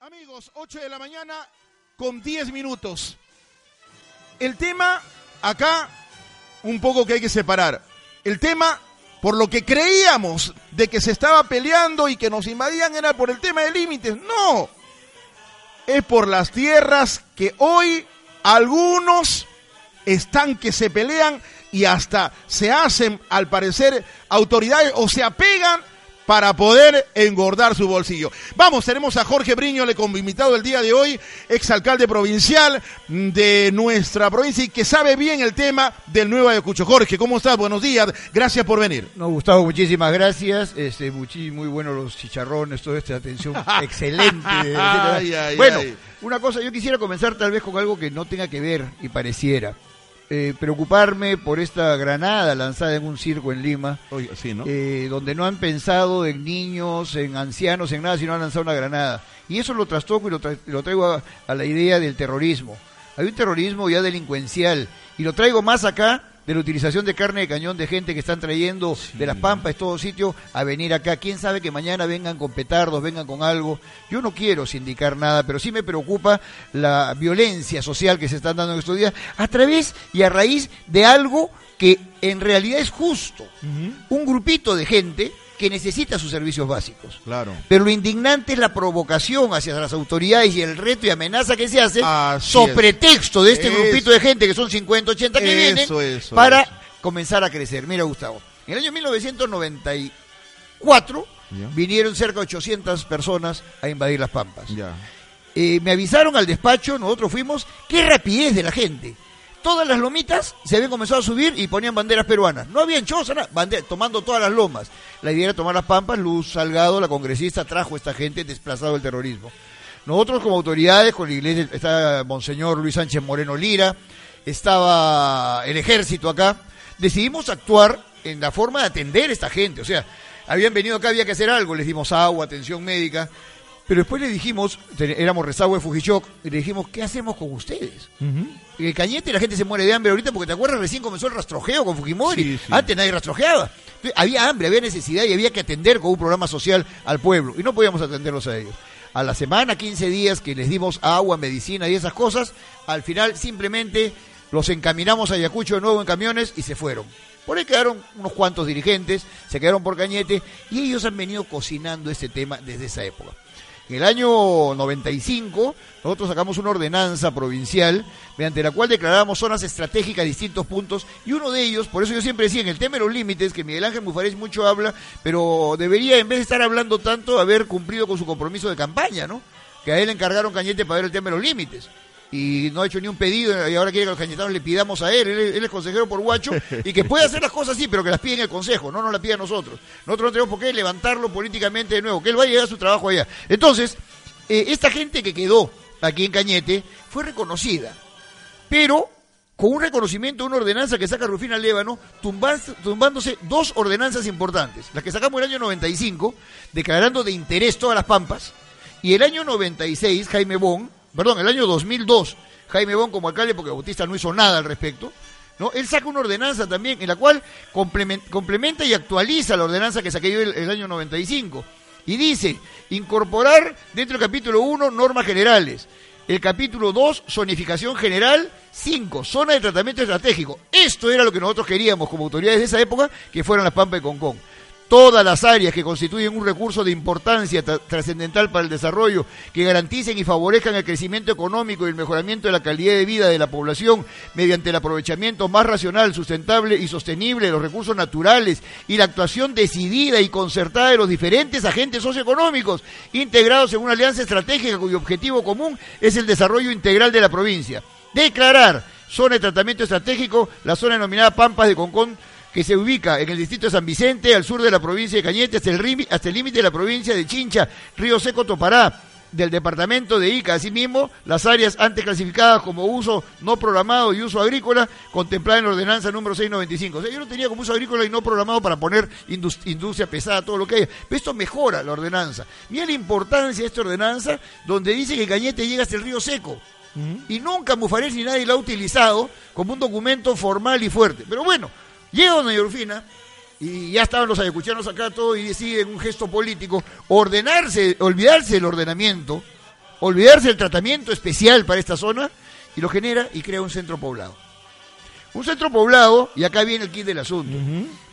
Amigos, 8 de la mañana con 10 minutos. El tema acá, un poco que hay que separar. El tema, por lo que creíamos de que se estaba peleando y que nos invadían, era por el tema de límites. No, es por las tierras que hoy algunos están que se pelean y hasta se hacen, al parecer, autoridades o se apegan para poder engordar su bolsillo. Vamos, tenemos a Jorge Briñole como invitado el día de hoy, exalcalde provincial de nuestra provincia y que sabe bien el tema del Nuevo Ayacucho. Jorge, ¿cómo estás? Buenos días, gracias por venir. No, Gustavo, muchísimas gracias. Este, muy, muy buenos los chicharrones, toda esta atención excelente. bueno, una cosa, yo quisiera comenzar tal vez con algo que no tenga que ver y pareciera. Eh, preocuparme por esta granada lanzada en un circo en Lima, eh, donde no han pensado en niños, en ancianos, en nada, sino han lanzado una granada. Y eso lo trastoco y lo, traigo a la idea del terrorismo. Hay un terrorismo ya delincuencial y lo traigo más acá de la utilización de carne de cañón de gente que están trayendo de las pampas, de todo sitio, a venir acá. ¿Quién sabe que mañana vengan con petardos, vengan con algo? Yo no quiero sindicar nada, pero sí me preocupa la violencia social que se están dando en estos días a través y a raíz de algo que en realidad es justo. Un grupito de gente que necesita sus servicios básicos. Claro. Pero lo indignante es la provocación hacia las autoridades y el reto y amenaza que se hace sobre pretexto de este grupito de gente que son 50, 80 que vienen para comenzar a crecer. Mira, Gustavo, en el año 1994 vinieron cerca de 800 personas a invadir las Pampas. Eh, me avisaron al despacho, nosotros fuimos, qué rapidez de la gente todas las lomitas se habían comenzado a subir y ponían banderas peruanas. No habían choza, nada, tomando todas las lomas. La idea era tomar las pampas. Luz Salgado, la congresista, trajo a esta gente desplazado del terrorismo. Nosotros como autoridades, con la iglesia, está Monseñor Luis Sánchez Moreno Lira, estaba el ejército acá, decidimos actuar en la forma de atender a esta gente. O sea, habían venido acá, había que hacer algo, les dimos agua, atención médica. Pero después le dijimos, éramos rezago de Fujichoc, y le dijimos, ¿qué hacemos con ustedes? En el Cañete la gente se muere de hambre ahorita porque te acuerdas, recién comenzó el rastrojeo con Fujimori. Antes nadie rastrojeaba. había hambre, había necesidad y había que atender con un programa social al pueblo. Y no podíamos atenderlos a ellos. A la semana, 15 días que les dimos agua, medicina y esas cosas, al final simplemente los encaminamos a Ayacucho de nuevo en camiones y se fueron. Por ahí quedaron unos cuantos dirigentes, se quedaron por Cañete y ellos han venido cocinando este tema desde esa época. En el año 95, nosotros sacamos una ordenanza provincial mediante la cual declaramos zonas estratégicas a distintos puntos y uno de ellos, por eso yo siempre decía en el tema de los límites, que Miguel Ángel Mufarés mucho habla, pero debería en vez de estar hablando tanto haber cumplido con su compromiso de campaña, ¿no? Que a él le encargaron Cañete para ver el tema de los límites y no ha hecho ni un pedido y ahora quiere que los cañetanos le pidamos a él, él, es consejero por guacho y que puede hacer las cosas así, pero que las pide en el consejo, no nos las pide a nosotros. Nosotros no tenemos por qué levantarlo políticamente de nuevo, que él vaya a llegar a su trabajo allá. Entonces, eh, esta gente que quedó aquí en Cañete fue reconocida, pero con un reconocimiento de una ordenanza que saca Rufina Lévano, tumbándose dos ordenanzas importantes. Las que sacamos el año 95, declarando de interés todas las pampas, y el año 96, Jaime Bon perdón, el año 2002, Jaime Bon como alcalde, porque Bautista no hizo nada al respecto, ¿no? Él saca una ordenanza también en la cual complementa y actualiza la ordenanza que saqué yo el, el año 95. Y dice, incorporar dentro del capítulo 1 normas generales. El capítulo 2, zonificación general. 5, zona de tratamiento estratégico. Esto era lo que nosotros queríamos como autoridades de esa época, que fueran las Pampas de Concón todas las áreas que constituyen un recurso de importancia trascendental para el desarrollo, que garanticen y favorezcan el crecimiento económico y el mejoramiento de la calidad de vida de la población mediante el aprovechamiento más racional, sustentable y sostenible de los recursos naturales y la actuación decidida y concertada de los diferentes agentes socioeconómicos integrados en una alianza estratégica cuyo objetivo común es el desarrollo integral de la provincia. Declarar zona de tratamiento estratégico la zona denominada Pampas de Concón que se ubica en el distrito de San Vicente, al sur de la provincia de Cañete, hasta el, hasta el límite de la provincia de Chincha, Río Seco Topará, del departamento de Ica. Asimismo, las áreas antes clasificadas como uso no programado y uso agrícola, contempladas en la ordenanza número 695. O sea, yo no tenía como uso agrícola y no programado para poner industria pesada, todo lo que haya. Pero esto mejora la ordenanza. Mira la importancia de esta ordenanza, donde dice que Cañete llega hasta el río Seco. Y nunca Mufarés ni nadie lo ha utilizado como un documento formal y fuerte. Pero bueno, Llega doña Rufina y ya estaban los ayacuchanos acá todos y deciden un gesto político ordenarse, olvidarse del ordenamiento olvidarse del tratamiento especial para esta zona y lo genera y crea un centro poblado. Un centro poblado, y acá viene el kit del asunto,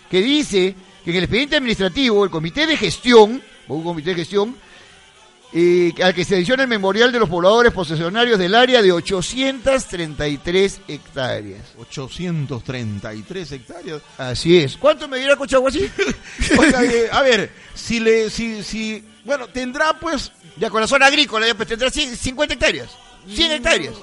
que dice que en el expediente administrativo, el comité de gestión, o un comité de gestión, eh, al que se adiciona el memorial de los pobladores posesionarios del área de 833 hectáreas. 833 hectáreas. Así es. ¿Cuánto me dirá Cochaguasí? Oiga, eh, a ver, si le, si, si, bueno, tendrá pues... Ya con la zona agrícola, ya pues tendrá 50 hectáreas. 100 hectáreas.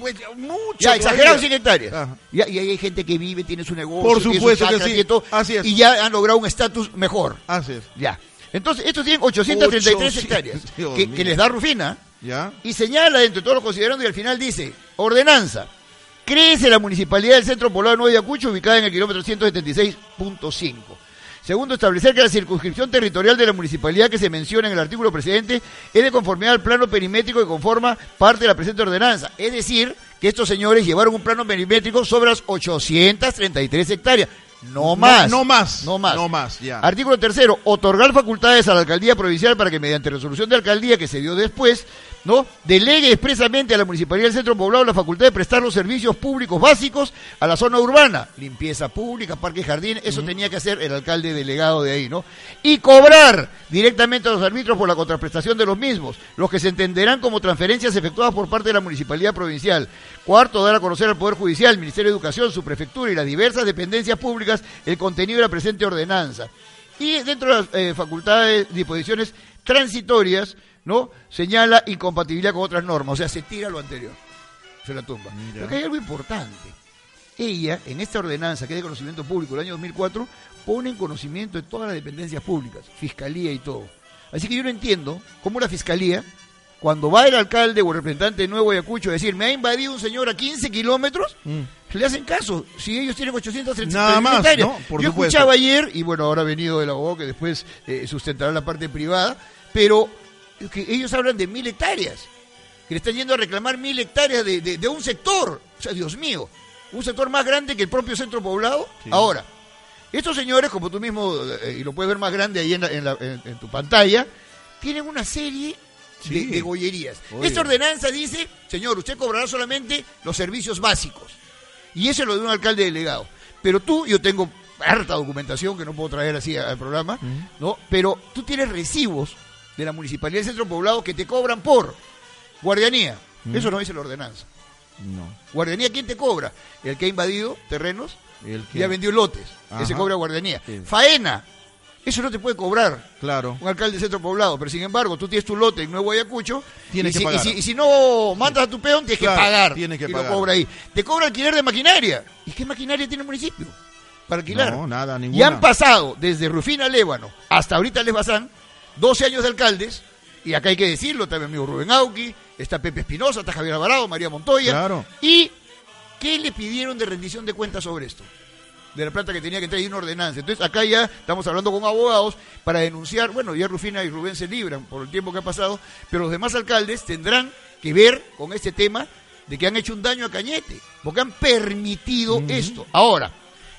Pues, mucho. Ya, exagerado 100 hectáreas. y hay gente que vive, tiene su negocio. Por supuesto que sí. Así es. Y ya han logrado un estatus mejor. Así es. Ya. Entonces, estos tienen 833 hectáreas que, les da Rufina ¿Ya? y señala entre todos los considerando y al final dice, ordenanza, crece la municipalidad del centro poblado de Nuevo Ayacucho ubicada en el kilómetro 176.5. Segundo, establecer que la circunscripción territorial de la municipalidad que se menciona en el artículo precedente es de conformidad al plano perimétrico que conforma parte de la presente ordenanza. Es decir, que estos señores llevaron un plano perimétrico sobre las 833 hectáreas. No más. No, más. No más. No más, ya. Artículo tercero, otorgar facultades a la alcaldía provincial para que mediante resolución de alcaldía que se dio después, ¿no? Delegue expresamente a la municipalidad del centro poblado la facultad de prestar los servicios públicos básicos a la zona urbana, limpieza pública, parque jardín, eso tenía que hacer el alcalde delegado de ahí, ¿no? Y cobrar directamente a los árbitros por la contraprestación de los mismos, los que se entenderán como transferencias efectuadas por parte de la municipalidad provincial. Cuarto, dar a conocer al Poder Judicial, Ministerio de Educación, su prefectura y las diversas dependencias públicas el contenido de la presente ordenanza. Y dentro de las eh, facultades, disposiciones transitorias, ¿no? Señala incompatibilidad con otras normas, o sea, se tira lo anterior, se la tumba. Pero hay algo importante. Ella, en esta ordenanza que es de conocimiento público del año 2004, pone en conocimiento de todas las dependencias públicas, fiscalía y todo. Así que yo no entiendo cómo la fiscalía cuando va el alcalde o el representante de Nuevo Ayacucho a decir, me ha invadido un señor a 15 kilómetros, mm. le hacen caso. Si ellos tienen 830 Nada más, Yo escuchaba ayer, y bueno, ahora ha venido el abogado que después eh, sustentará la parte privada, pero que ellos hablan de mil hectáreas, que le están yendo a reclamar mil hectáreas de, un sector. O sea, Dios mío, un sector más grande que el propio centro poblado. Ahora, estos señores, como tú mismo, eh, y lo puedes ver más grande ahí en tu pantalla, tienen una serie de, gollerías. Esta ordenanza dice, señor, usted cobrará solamente los servicios básicos. Y eso lo de un alcalde delegado. Pero tú, yo tengo harta documentación que no puedo traer así al programa, ¿no? Pero tú tienes recibos de la Municipalidad del Centro Poblado que te cobran por guardianía. Eso no dice la ordenanza. No. ¿Guardianía quién te cobra? El que ha invadido terrenos el que... y ha vendido lotes. Ese cobra guardianía. Faena, eso no te puede cobrar claro. un alcalde de centro poblado, pero sin embargo, tú tienes tu lote en Nuevo Ayacucho tienes que si, pagar. Y si, no mandas a tu peón, tienes que pagar. Tienes que y pagar. lo cobra ahí. Te cobra alquiler de maquinaria. ¿Y qué maquinaria tiene el municipio? Para alquilar. No, nada, ninguna. Y han pasado desde Rufina Lévano hasta ahorita Les Bazán 12 años de alcaldes, y acá hay que decirlo, también amigo Rubén Auqui, está Pepe Espinosa, está Javier Alvarado, María Montoya. Claro. ¿Y qué le pidieron de rendición de cuentas sobre esto? de la plata que tenía que entrar y una ordenanza. Entonces acá ya estamos hablando con abogados para denunciar, bueno, ya Rufina y Rubén se libran por el tiempo que ha pasado, pero los demás alcaldes tendrán que ver con este tema de que han hecho un daño a Cañete, porque han permitido esto. Ahora,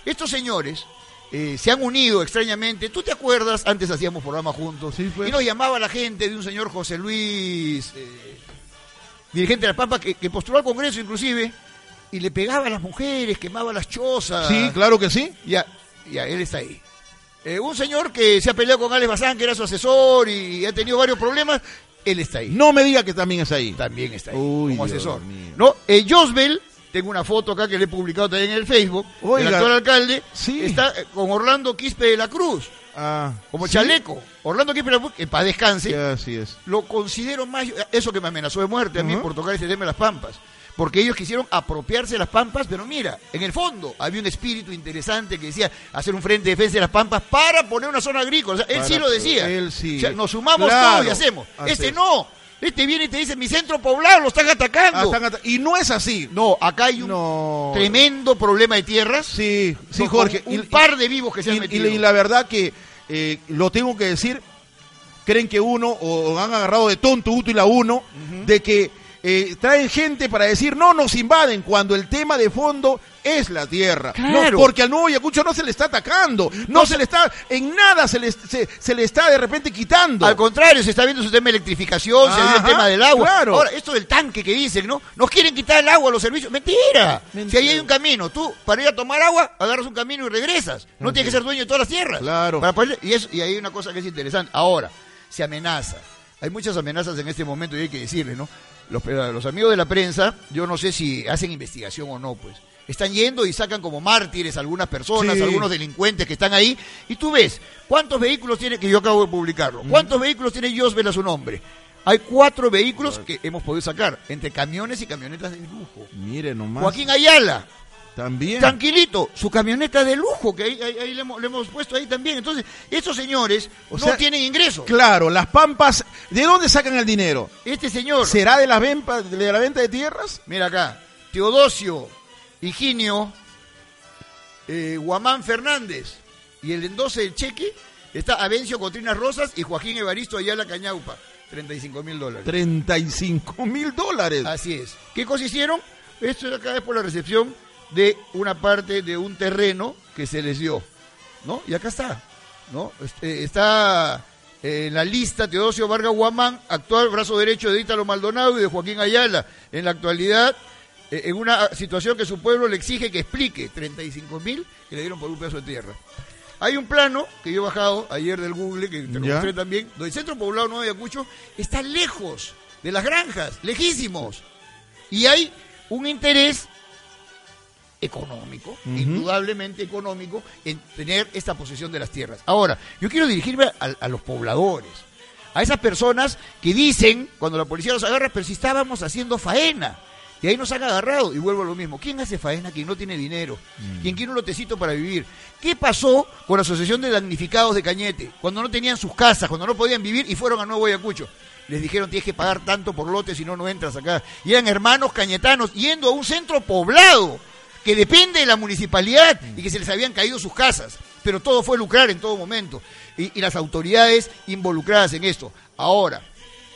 estos señores eh, se han unido extrañamente. ¿Tú te acuerdas? Antes hacíamos programa juntos. Pues. Y nos llamaba la gente de un señor José Luis, eh, dirigente de la Pampa, que, que postuló al Congreso inclusive, y le pegaba a las mujeres, quemaba las chozas. Sí, claro que sí. Ya, ya, él está ahí. Eh, un señor que se ha peleado con Alex Bazán, que era su asesor y ha tenido varios problemas, él está ahí. No me diga que también está ahí. También está ahí, como asesor. ¿No? Eh, Josbel, tengo una foto acá que le he publicado también en el Facebook, el actual alcalde, sí. está eh, con Orlando Quispe de la Cruz. Ah, como chaleco. Orlando Quispe de la Cruz, que para descanse. así es. Lo considero más, eso que me amenazó de muerte a mí por tocar ese tema de las pampas porque ellos quisieron apropiarse de las pampas, pero mira, en el fondo había un espíritu interesante que decía hacer un frente de defensa de las pampas para poner una zona agrícola. él sí lo decía. Él sí. nos sumamos todos y hacemos. Este no. Este viene y te dice, mi centro poblado lo están atacando. Ah, y no es así. No, acá hay un tremendo problema de tierras. Sí, sí, Jorge. Un par de vivos que se han metido. Y, la verdad que, eh, lo tengo que decir, creen que uno, o, han agarrado de tonto útil a uno, de que eh, traen gente para decir no nos invaden cuando el tema de fondo es la tierra. Claro. porque al nuevo Ayacucho no se le está atacando, no, se le está, en nada se le, se, le está de repente quitando. Al contrario, se está viendo su tema de electrificación, se ve el tema del agua. Claro. Ahora, esto del tanque que dicen, ¿no? Nos quieren quitar el agua a los servicios. Mentira. Si ahí hay un camino, tú para ir a tomar agua, agarras un camino y regresas. No tienes que ser dueño de todas las tierras. Claro. y, eso, y hay una cosa que es interesante. Ahora, se amenaza. Hay muchas amenazas en este momento y hay que decirle, ¿no? Los, los amigos de la prensa, yo no sé si hacen investigación o no, pues están yendo y sacan como mártires a algunas personas, algunos delincuentes que están ahí, y tú ves cuántos vehículos tiene, que yo acabo de publicarlo, cuántos vehículos tiene Josbel a su nombre. Hay cuatro vehículos que hemos podido sacar, entre camiones y camionetas de lujo. Mire nomás. Joaquín Ayala. También. Tranquilito, su camioneta de lujo, que ahí, le, hemos, puesto ahí también. Entonces, estos señores no tienen ingresos. Claro, las pampas, ¿de dónde sacan el dinero? Este señor. ¿Será de la, venta, de la venta de tierras? Mira acá, Teodosio Higinio, eh, Guamán Fernández y el endoce del cheque está Avencio Cotrinas Rosas y Joaquín Evaristo Ayala Cañaupa. 35 mil dólares. 35 mil dólares. Así es. ¿Qué cosa hicieron? Esto acá es por la recepción de una parte de un terreno que se les dio. ¿No? Y acá está. ¿No? Este, está en la lista Teodosio Vargas Guamán, actual brazo derecho de Ítalo Maldonado y de Joaquín Ayala. En la actualidad eh, en una situación que su pueblo le exige que explique, 35 mil que le dieron por un pedazo de tierra. Hay un plano que yo he bajado ayer del Google, que te lo mostré también, donde el centro poblado Nuevo Ayacucho está lejos de las granjas, lejísimos. Y hay un interés económico, indudablemente económico, en tener esta posesión de las tierras. Ahora, yo quiero dirigirme a, los pobladores, a esas personas que dicen, cuando la policía los agarra, pero si estábamos haciendo faena. Y ahí nos han agarrado y vuelvo a lo mismo. ¿Quién hace faena? Quien no tiene dinero. Mm. Quien quiere un lotecito para vivir. ¿Qué pasó con la Asociación de Damnificados de Cañete? Cuando no tenían sus casas, cuando no podían vivir y fueron a Nuevo Ayacucho. Les dijeron tienes que pagar tanto por lote si no, no entras acá. Y eran hermanos cañetanos yendo a un centro poblado que depende de la municipalidad y que se les habían caído sus casas. Pero todo fue lucrar en todo momento. Y, y las autoridades involucradas en esto. Ahora,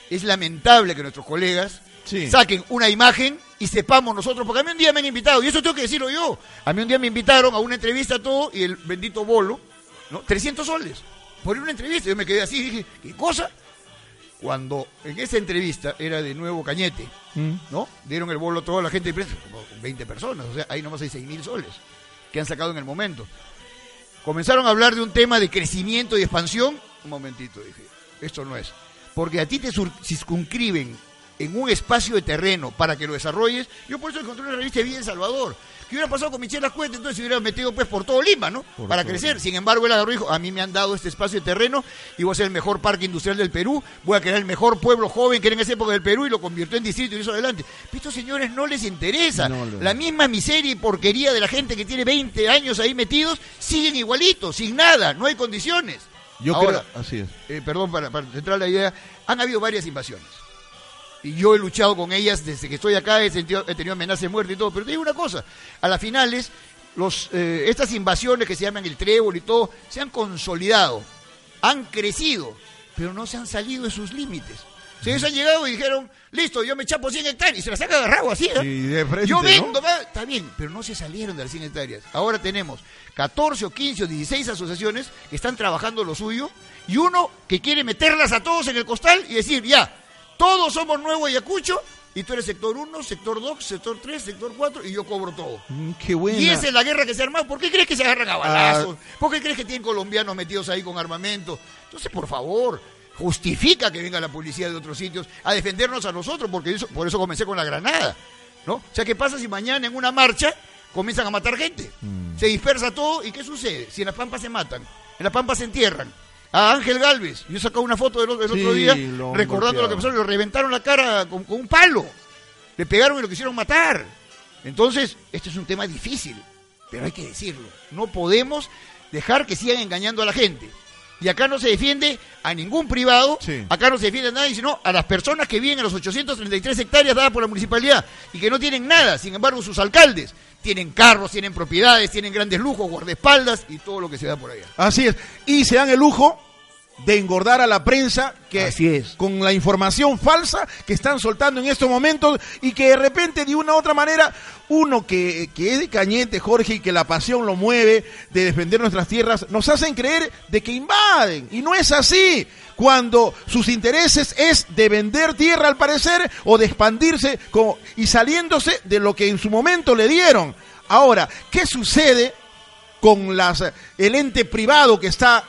es lamentable que nuestros colegas saquen una imagen y sepamos nosotros, porque a mí un día me han invitado, y eso tengo que decirlo yo, a mí un día me invitaron a una entrevista todo y el bendito bolo, ¿no? 300 soles, por una entrevista, yo me quedé así y dije, ¿qué cosa? Cuando en esa entrevista era de nuevo Cañete, mm. ¿no? Dieron el bolo a toda la gente de prensa, 20 personas, o sea, ahí nomás hay 6 mil soles que han sacado en el momento. Comenzaron a hablar de un tema de crecimiento y expansión, un momentito, dije, esto no es. Porque a ti te circunscriben en un espacio de terreno para que lo desarrolles. Yo por eso encontré una revista de vida en Salvador. ¿Qué hubiera pasado con Michelle Cuentas? Entonces se hubiera metido pues por todo Lima, ¿no? para crecer. Sin embargo, él agarró y dijo, a mí me han dado este espacio de terreno y voy a ser el mejor parque industrial del Perú, voy a crear el mejor pueblo joven que era en esa época del Perú y lo convirtió en distrito y eso adelante. Pero estos señores no les interesa. La misma miseria y porquería de la gente que tiene 20 años ahí metidos, siguen igualitos, sin nada, no hay condiciones. Yo Ahora, creo, así es. Eh, perdón, para, para centrar la idea, han habido varias invasiones y yo he luchado con ellas desde que estoy acá, he, sentido, he tenido amenazas de muerte y todo, pero te digo una cosa, a las finales, los, eh, estas invasiones que se llaman el trébol y todo, se han consolidado, han crecido, pero no se han salido de sus límites. Ellos han llegado y dijeron, listo, yo me chapo 100 hectáreas y se las han agarrado así. ¿eh? yo vendo, está bien, pero no se salieron de las 100 hectáreas. Ahora tenemos 14 o 15 o 16 asociaciones que están trabajando lo suyo y uno que quiere meterlas a todos en el costal y decir, ya, todos somos Nuevo Ayacucho y tú eres sector 1, sector 2, sector 3, sector 4 y yo cobro todo. Mm, qué buena. Y esa es la guerra que se ha armado. ¿Por qué crees que se agarran a balazos? Ah. ¿Por qué crees que tienen colombianos metidos ahí con armamento? Entonces, por favor, justifica que venga la policía de otros sitios a defendernos a nosotros, porque eso, por eso comencé con la granada. ¿no? O sea, ¿qué pasa si mañana en una marcha comienzan a matar gente? Mm. Se dispersa todo y ¿qué sucede? Si en las pampas se matan, en las pampas se entierran, a Ángel Galvez. Yo sacado una foto del, otro día recordando lo que pasó. Le reventaron la cara con, un palo. Le pegaron y lo quisieron matar. Entonces, este es un tema difícil, pero hay que decirlo. No podemos dejar que sigan engañando a la gente. Y acá no se defiende a ningún privado, acá no se defiende a nadie, sino a las personas que viven en los 833 hectáreas dadas por la municipalidad y que no tienen nada. Sin embargo, sus alcaldes tienen carros, tienen propiedades, tienen grandes lujos, guardaespaldas y todo lo que se da por allá. Así es. Y se dan el lujo de engordar a la prensa que Así es. con la información falsa que están soltando en estos momentos y que de repente de una u otra manera uno que, que es de Cañete, Jorge, y que la pasión lo mueve de defender nuestras tierras, nos hacen creer de que invaden y no es así cuando sus intereses es de vender tierra al parecer o de expandirse como, y saliéndose de lo que en su momento le dieron. Ahora, ¿qué sucede con las, el ente privado que está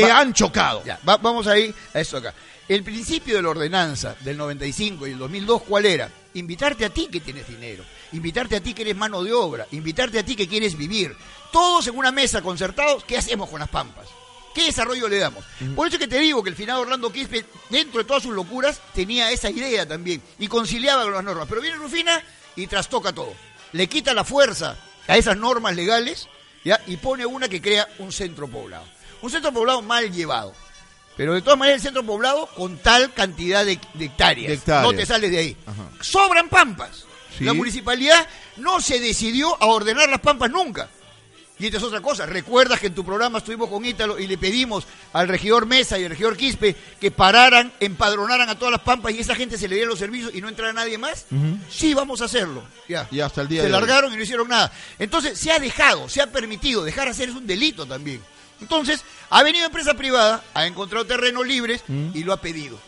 que Va- han chocado? Ya, va- vamos ahí a esto acá. El principio de la ordenanza del 95 y el 2002, ¿cuál era? Invitarte a ti que tienes dinero, invitarte a ti que eres mano de obra, invitarte a ti que quieres vivir. Todos en una mesa concertados, ¿qué hacemos con las pampas? ¿Qué desarrollo le damos? Por eso es que te digo que el finado Orlando Quispe, dentro de todas sus locuras, tenía esa idea también y conciliaba con las normas. Pero viene Rufina y trastoca todo. Le quita la fuerza a esas normas legales ¿ya? y pone una que crea un centro poblado. Un centro poblado mal llevado. Pero de todas maneras el centro poblado con tal cantidad de, de hectáreas. De hectáreas. No te sales de ahí. Ajá. Sobran pampas. Sí. La municipalidad no se decidió a ordenar las pampas nunca. Y esta es otra cosa. ¿Recuerdas que en tu programa estuvimos con Ítalo y le pedimos al regidor Mesa y al regidor Quispe que pararan, empadronaran a todas las pampas y esa gente se le diera los servicios y no entrara nadie más? Sí, vamos a hacerlo. Ya. Y hasta el día se de hoy. largaron y no hicieron nada. Entonces, se ha dejado, se ha permitido. Dejar hacer es un delito también. Entonces, ha venido empresa privada, ha encontrado terrenos libres y lo ha pedido.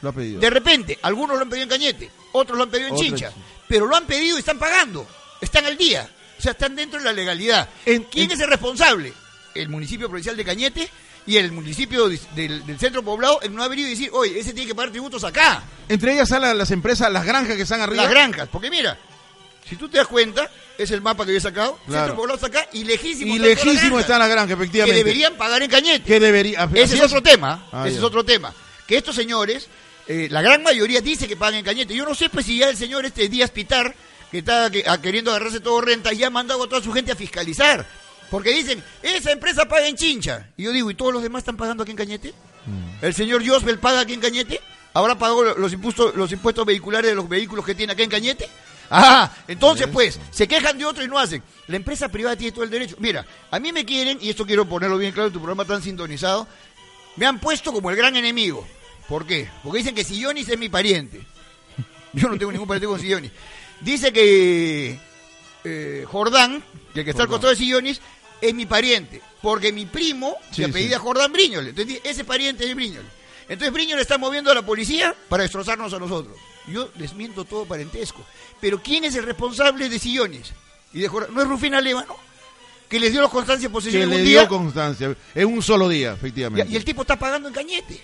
Lo ha pedido. De repente, algunos lo han pedido en Cañete, otros lo han pedido en en Chincha, pero lo han pedido y están pagando, están al día, o sea, están dentro de la legalidad. En- ¿Quién en- es el responsable? El municipio provincial de Cañete y el municipio del, del centro poblado en no haber ido y decir, oye, ese tiene que pagar tributos acá, Entre ellas están las, las empresas, las granjas que están arriba. las granjas, porque mira, si tú te das cuenta, es el mapa que yo he sacado, Claro. centro poblado está acá y lejísimo y las lejísimo están las granjas, que efectivamente. deberían pagar en Cañete. Que debería. Ese es otro tema. Ah, ese ya. es otro tema. Que estos señores, eh, la gran mayoría dice que pagan en Cañete. Yo no sé pues si ya el señor este Díaz Pitar, que está que- a- queriendo agarrarse todo renta, ya ha mandado a toda su gente a fiscalizar. Porque dicen, esa empresa paga en Chincha. Y yo digo, ¿y todos los demás están pagando aquí en Cañete? Mm. ¿El señor Josbel paga aquí en Cañete? ¿Ahora pagó lo- los impuestos, los impuestos vehiculares de los vehículos que tiene acá en Cañete? Ah, entonces pues, se quejan de otro y no hacen. La empresa privada tiene todo el derecho. Mira, a mí me quieren, y esto quiero ponerlo bien claro en tu programa tan sintonizado, me han puesto como el gran enemigo. ¿Por qué? Porque dicen que Sillonis es mi pariente. Yo no tengo ningún pariente con Sillonis. Dice que eh, Jordán, que el que está al costado de Sillonis, es mi pariente. Porque mi primo Sí, se apellida Jordán Briñol. Entonces, ese pariente es Briñol. Entonces Briñol está moviendo a la policía para destrozarnos a nosotros. Yo desmiento todo parentesco. Pero ¿quién es el responsable de Sillonis? Y de Jordán? ¿No es Rufina Lévano? Que les dio los constancia de posesión Que le dio día. constancia. En un solo día, efectivamente. y el tipo está pagando en cañete.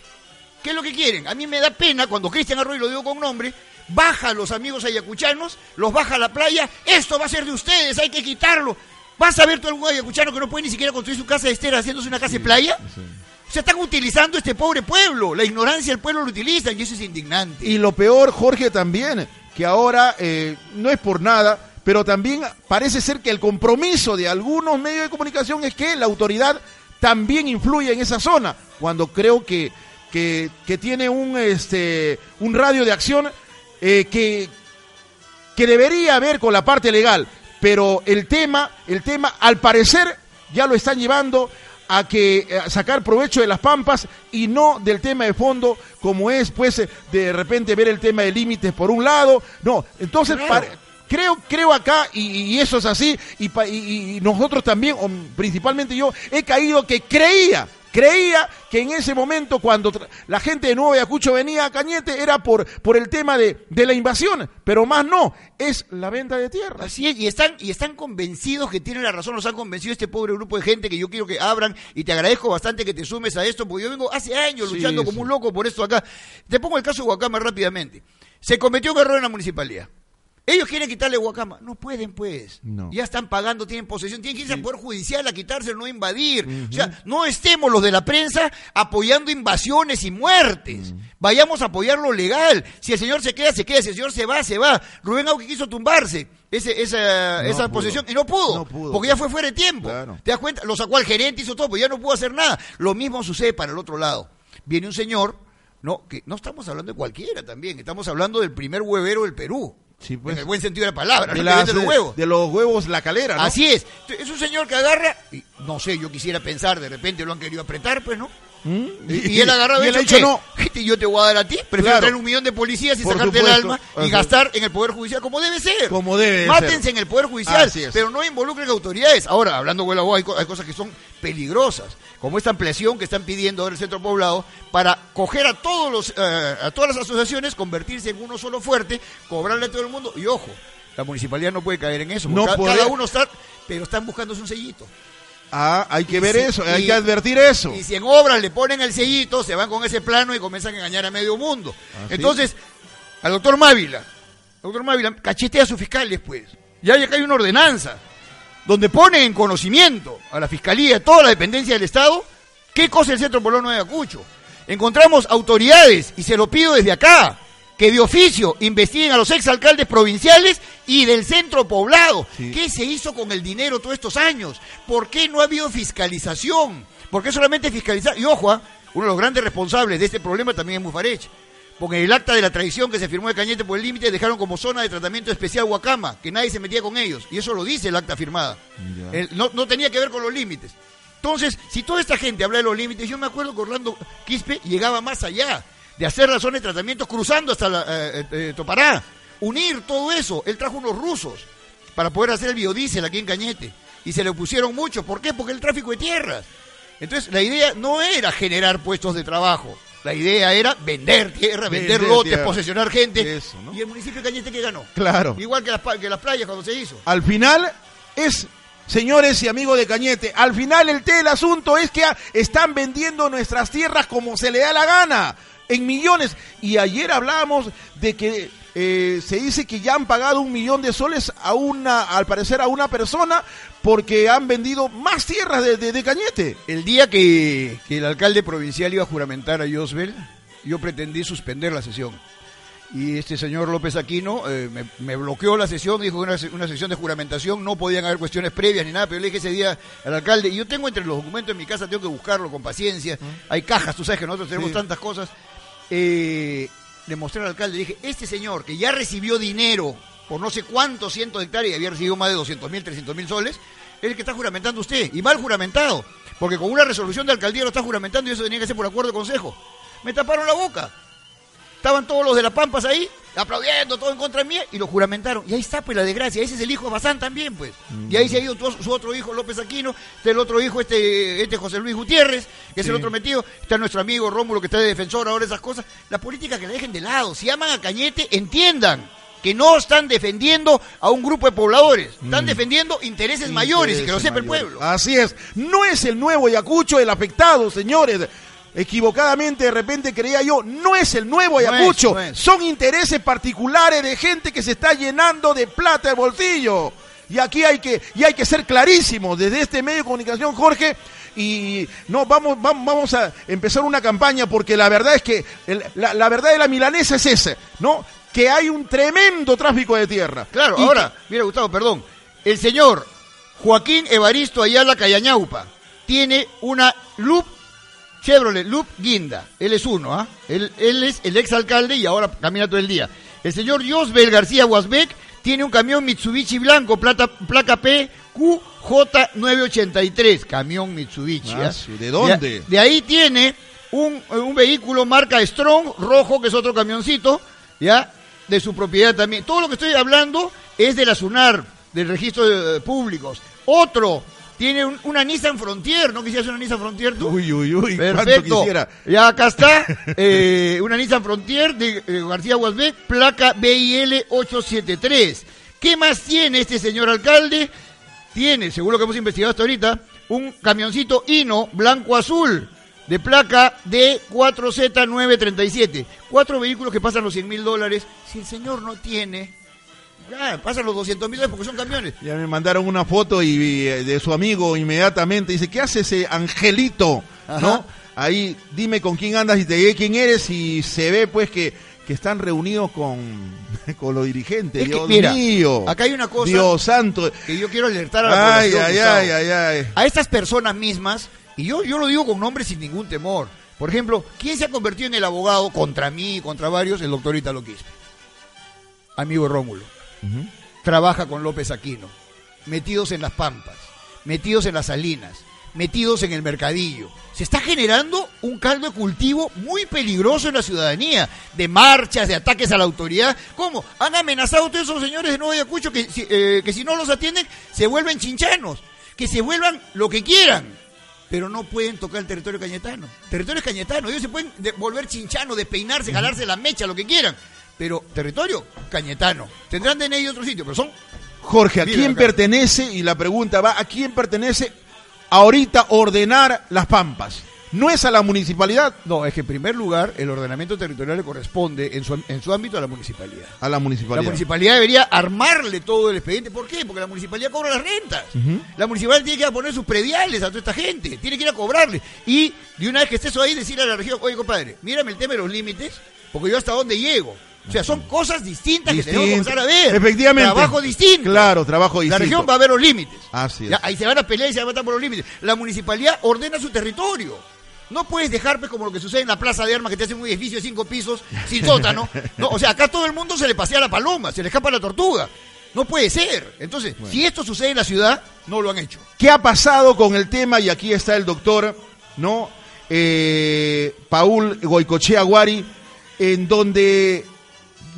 ¿Qué es lo que quieren? A mí me da pena cuando Cristian Arroyo, lo digo con nombre, baja a los amigos ayacuchanos, los baja a la playa, esto va a ser de ustedes, hay que quitarlo. ¿Vas a ver tú algún ayacuchano que no puede ni siquiera construir su casa de estera haciéndose una casa de playa? sí. Se están utilizando este pobre pueblo, la ignorancia del pueblo lo utilizan y eso es indignante. Y lo peor, Jorge, también, que ahora eh, no es por nada, pero también parece ser que el compromiso de algunos medios de comunicación es que la autoridad también influye en esa zona, cuando creo que, que, tiene un, este, un radio de acción eh, que, que debería ver con la parte legal, pero el tema, el tema, al parecer, ya lo están llevando a que eh, a sacar provecho de las pampas y no del tema de fondo como es pues eh, de repente ver el tema de límites por un lado no entonces Claro. creo creo acá y, y eso es así y, y- y nosotros también o principalmente yo he caído que creía creía que en ese momento cuando la gente de Nuevo Ayacucho venía a Cañete era por por el tema de, de la invasión pero más no es la venta de tierra Así es, y están, y están convencidos que tienen la razón, los han convencido este pobre grupo de gente que yo quiero que abran y te agradezco bastante que te sumes a esto, porque yo vengo hace años Sí, luchando como sí. un loco por esto acá. Te pongo el caso de Huacama rápidamente. Se cometió un error en la municipalidad. Ellos quieren quitarle Huacama. No pueden, pues. No. Ya están pagando, tienen posesión, tienen que irse al Poder Judicial a quitárselo, no invadir. O sea, no estemos los de la prensa apoyando invasiones y muertes. Vayamos a apoyar lo legal. Si el señor se queda, se queda. Si el señor se va, se va. Rubén Auque quiso tumbarse ese, esa, No esa posesión y no pudo, No pudo. Porque ya fue fuera de tiempo. Claro. ¿Te das cuenta? Lo sacó al gerente, hizo todo, pues ya no pudo hacer nada. Lo mismo sucede para el otro lado. Viene un señor, no, que no estamos hablando de cualquiera también, estamos hablando del primer huevero del Perú. Sí, pues. En el buen sentido de la palabra, de, los huevos. de los huevos la calera ¿no? Así es. Es un señor que agarra, y no sé, yo quisiera pensar, de repente lo han querido apretar, pues, ¿no? ¿Mm? Y, él agarraba y, él dicho, no. yo te voy a dar a ti, prefiero tener un millón de policías y sacarte el alma y gastar en el Poder Judicial como debe ser. Como debe Mátense en el Poder Judicial, pero no involucren autoridades. Ahora, hablando con la voz, hay, cosas que son peligrosas, como esta ampliación que están pidiendo ahora el centro poblado para coger a todos los eh, a todas las asociaciones, convertirse en uno solo fuerte, cobrarle a todo el mundo y ojo, la municipalidad no puede caer en eso. No cada uno está, pero están buscándose un sellito. Ah, hay que ver eso, hay que advertir eso. Y si en obras le ponen el sellito, se van con ese plano y comienzan a engañar a medio mundo. Ah, Entonces, al doctor Mávila, doctor Mávila cachetea a sus fiscales, pues. Ya acá hay una ordenanza donde pone en conocimiento a la fiscalía, a toda la dependencia del Estado, qué cosa es el Centro Polono de Ayacucho. Encontramos autoridades, y se lo pido desde acá, que de oficio investiguen a los exalcaldes provinciales y del centro poblado. ¿Qué se hizo con el dinero todos estos años? ¿Por qué no ha habido fiscalización? ¿Por qué solamente fiscalizar? Y ojo, ¿ah? uno de los grandes responsables de este problema también es Mufarech. Porque en el acta de la tradición que se firmó de Cañete por el límite dejaron como zona de tratamiento especial Huacama, que nadie se metía con ellos. Y eso lo dice el acta firmada. no, no tenía que ver con los límites. Entonces, si toda esta gente habla de los límites, yo me acuerdo que Orlando Quispe llegaba más allá de hacer la zona de tratamiento cruzando hasta la, eh, eh, Topará. Unir todo eso. Él trajo unos rusos para poder hacer el biodiesel aquí en Cañete. Y se le opusieron mucho. ¿Por qué? Porque el tráfico de tierras. Entonces, la idea no era generar puestos de trabajo. La idea era vender tierra, vender, lotes, posesionar gente. Y el municipio de Cañete que ganó. Claro. Igual que las, que las playas cuando se hizo. Al final es señores y amigos de Cañete, al final el té del asunto es que están vendiendo nuestras tierras como se le da la gana en millones. Y ayer hablábamos de que eh, se dice que ya han pagado un millón de soles a una, al parecer a una persona, porque han vendido más tierras de, Cañete. El día que, el alcalde provincial iba a juramentar a Josbel, yo pretendí suspender la sesión. Y este señor López Aquino eh, me, bloqueó la sesión, dijo que una, una sesión de juramentación, no podían haber cuestiones previas ni nada, pero le dije ese día al alcalde, y yo tengo entre los documentos en mi casa, tengo que buscarlo con paciencia, hay cajas, tú sabes que nosotros tenemos tantas cosas, eh, le mostré al alcalde, dije, este señor que ya recibió dinero por no sé cuántos cientos de hectáreas había recibido más de 200 mil, 300 mil soles, es el que está juramentando usted, y mal juramentado, porque con una resolución de alcaldía lo está juramentando y eso tenía que ser por acuerdo de consejo. Me taparon la boca. Estaban todos los de las Pampas ahí, aplaudiendo, todo en contra mía, y lo juramentaron. Y ahí está, pues, la desgracia. Ese es el hijo de Bazán también, pues. Y ahí se ha ido su otro hijo, López Aquino, está el otro hijo, este, este José Luis Gutiérrez, que es el otro metido, está nuestro amigo Rómulo, que está de defensor ahora, esas cosas. La política que la dejen de lado. Si aman a Cañete, entiendan que no están defendiendo a un grupo de pobladores, están mm. defendiendo intereses mayores, que lo sepa el pueblo. Así es, no es el nuevo Ayacucho el afectado, señores equivocadamente de repente creía yo, no es el nuevo Ayacucho, son intereses particulares de gente que se está llenando de plata el bolsillo. Y aquí hay que, y hay que ser clarísimo desde este medio de comunicación, Jorge, y no vamos, vamos, vamos a empezar una campaña porque la verdad es que la, verdad de la milanesa es esa, ¿no? Que hay un tremendo tráfico de tierra. Claro, ahora, mira Gustavo, perdón, el señor Joaquín Evaristo Ayala Cayañaupa tiene una loop Chevrolet Loop Guinda, él es uno, ¿ah? Él, es el exalcalde y ahora camina todo el día. El señor Josbel García Huasbeck tiene un camión Mitsubishi blanco, plata, placa PQJ983, camión Mitsubishi. Ah, ¿ah? ¿De dónde? De, ahí tiene un, un, vehículo marca Strong, rojo, que es otro camioncito, ¿ya? De su propiedad también. Todo lo que estoy hablando es de la SUNAR, del registro de públicos. Otro tiene una Nissan Frontier, ¿no quisieras una Nissan Frontier tú? Uy, uy, uy, Perfecto. Ya acá está, eh, una Nissan Frontier de eh, García Guasbeck, placa BIL 873. ¿Qué más tiene este señor alcalde? Tiene, según lo que hemos investigado hasta ahorita, un camioncito Hino blanco-azul de placa de 4Z937. Cuatro vehículos que pasan los 100 mil dólares. Si el señor no tiene ya, pasan los 200 mil porque son camiones. Ya me mandaron una foto y, eh, de su amigo inmediatamente. Dice, ¿qué hace ese angelito? ¿No? Ahí dime con quién andas y te diré quién eres y se ve pues que, que están reunidos con, con los dirigentes. Dios mío. Acá hay una cosa. Dios santo. Que yo quiero alertar a la ay, ay, ay, ay, ay, A estas personas mismas, y yo, yo lo digo con nombre sin ningún temor. Por ejemplo, ¿quién se ha convertido en el abogado contra mí, contra varios? El doctor Italo Quispe. Amigo Rómulo trabaja con López Aquino, metidos en las pampas, metidos en las salinas, metidos en el mercadillo. Se está generando un caldo de cultivo muy peligroso en la ciudadanía, de marchas, de ataques a la autoridad. ¿Cómo? Han amenazado a todos esos señores de Nuevo Ayacucho que, eh, que si no los atienden se vuelven chinchanos, que se vuelvan lo que quieran pero no pueden tocar el territorio cañetano. Territorio es cañetano, ellos se pueden volver chinchanos, despeinarse, jalarse la mecha, lo que quieran, pero territorio cañetano. Tendrán DNI de otro sitio, pero son... Jorge, ¿a quién pertenece? Y la pregunta va, ¿a quién pertenece ahorita ordenar las pampas? ¿No es a la municipalidad? No, es que en primer lugar el ordenamiento territorial le corresponde en su, en su ámbito a la municipalidad. A la municipalidad. La municipalidad debería armarle todo el expediente. ¿Por qué? Porque la municipalidad cobra las rentas. La municipalidad tiene que ir a poner sus prediales a toda esta gente. Tiene que ir a cobrarle. Y de una vez que esté eso ahí, decirle a la región, oye compadre, mírame el tema de los límites, porque yo hasta dónde llego. O sea, son cosas distintas que tenemos que comenzar a ver. Efectivamente. Trabajo distinto. Claro, trabajo distinto. La región va a ver los límites. Así es. ahí se van a pelear y se van a matar por los límites. La municipalidad ordena su territorio. No puedes dejar pues, como lo que sucede en la Plaza de Armas, que te hacen un edificio de cinco pisos sin sótano. No, o sea, acá todo el mundo se le pasea la paloma, se le escapa la tortuga. No puede ser. Entonces, si esto sucede en la ciudad, no lo han hecho. ¿Qué ha pasado con el tema? Y aquí está el doctor, ¿no? Eh, Paul Goicochea Guari, en donde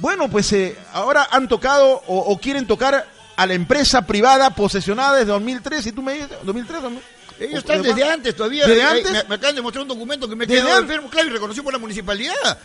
bueno, pues eh, ahora han tocado o, quieren tocar a la empresa privada posesionada desde 2003, y tú me dices, 2003, ellos están desde antes todavía. ¿Desde antes? Me, acaban de mostrar un documento que me quedó enfermo, claro, y reconocido por la municipalidad.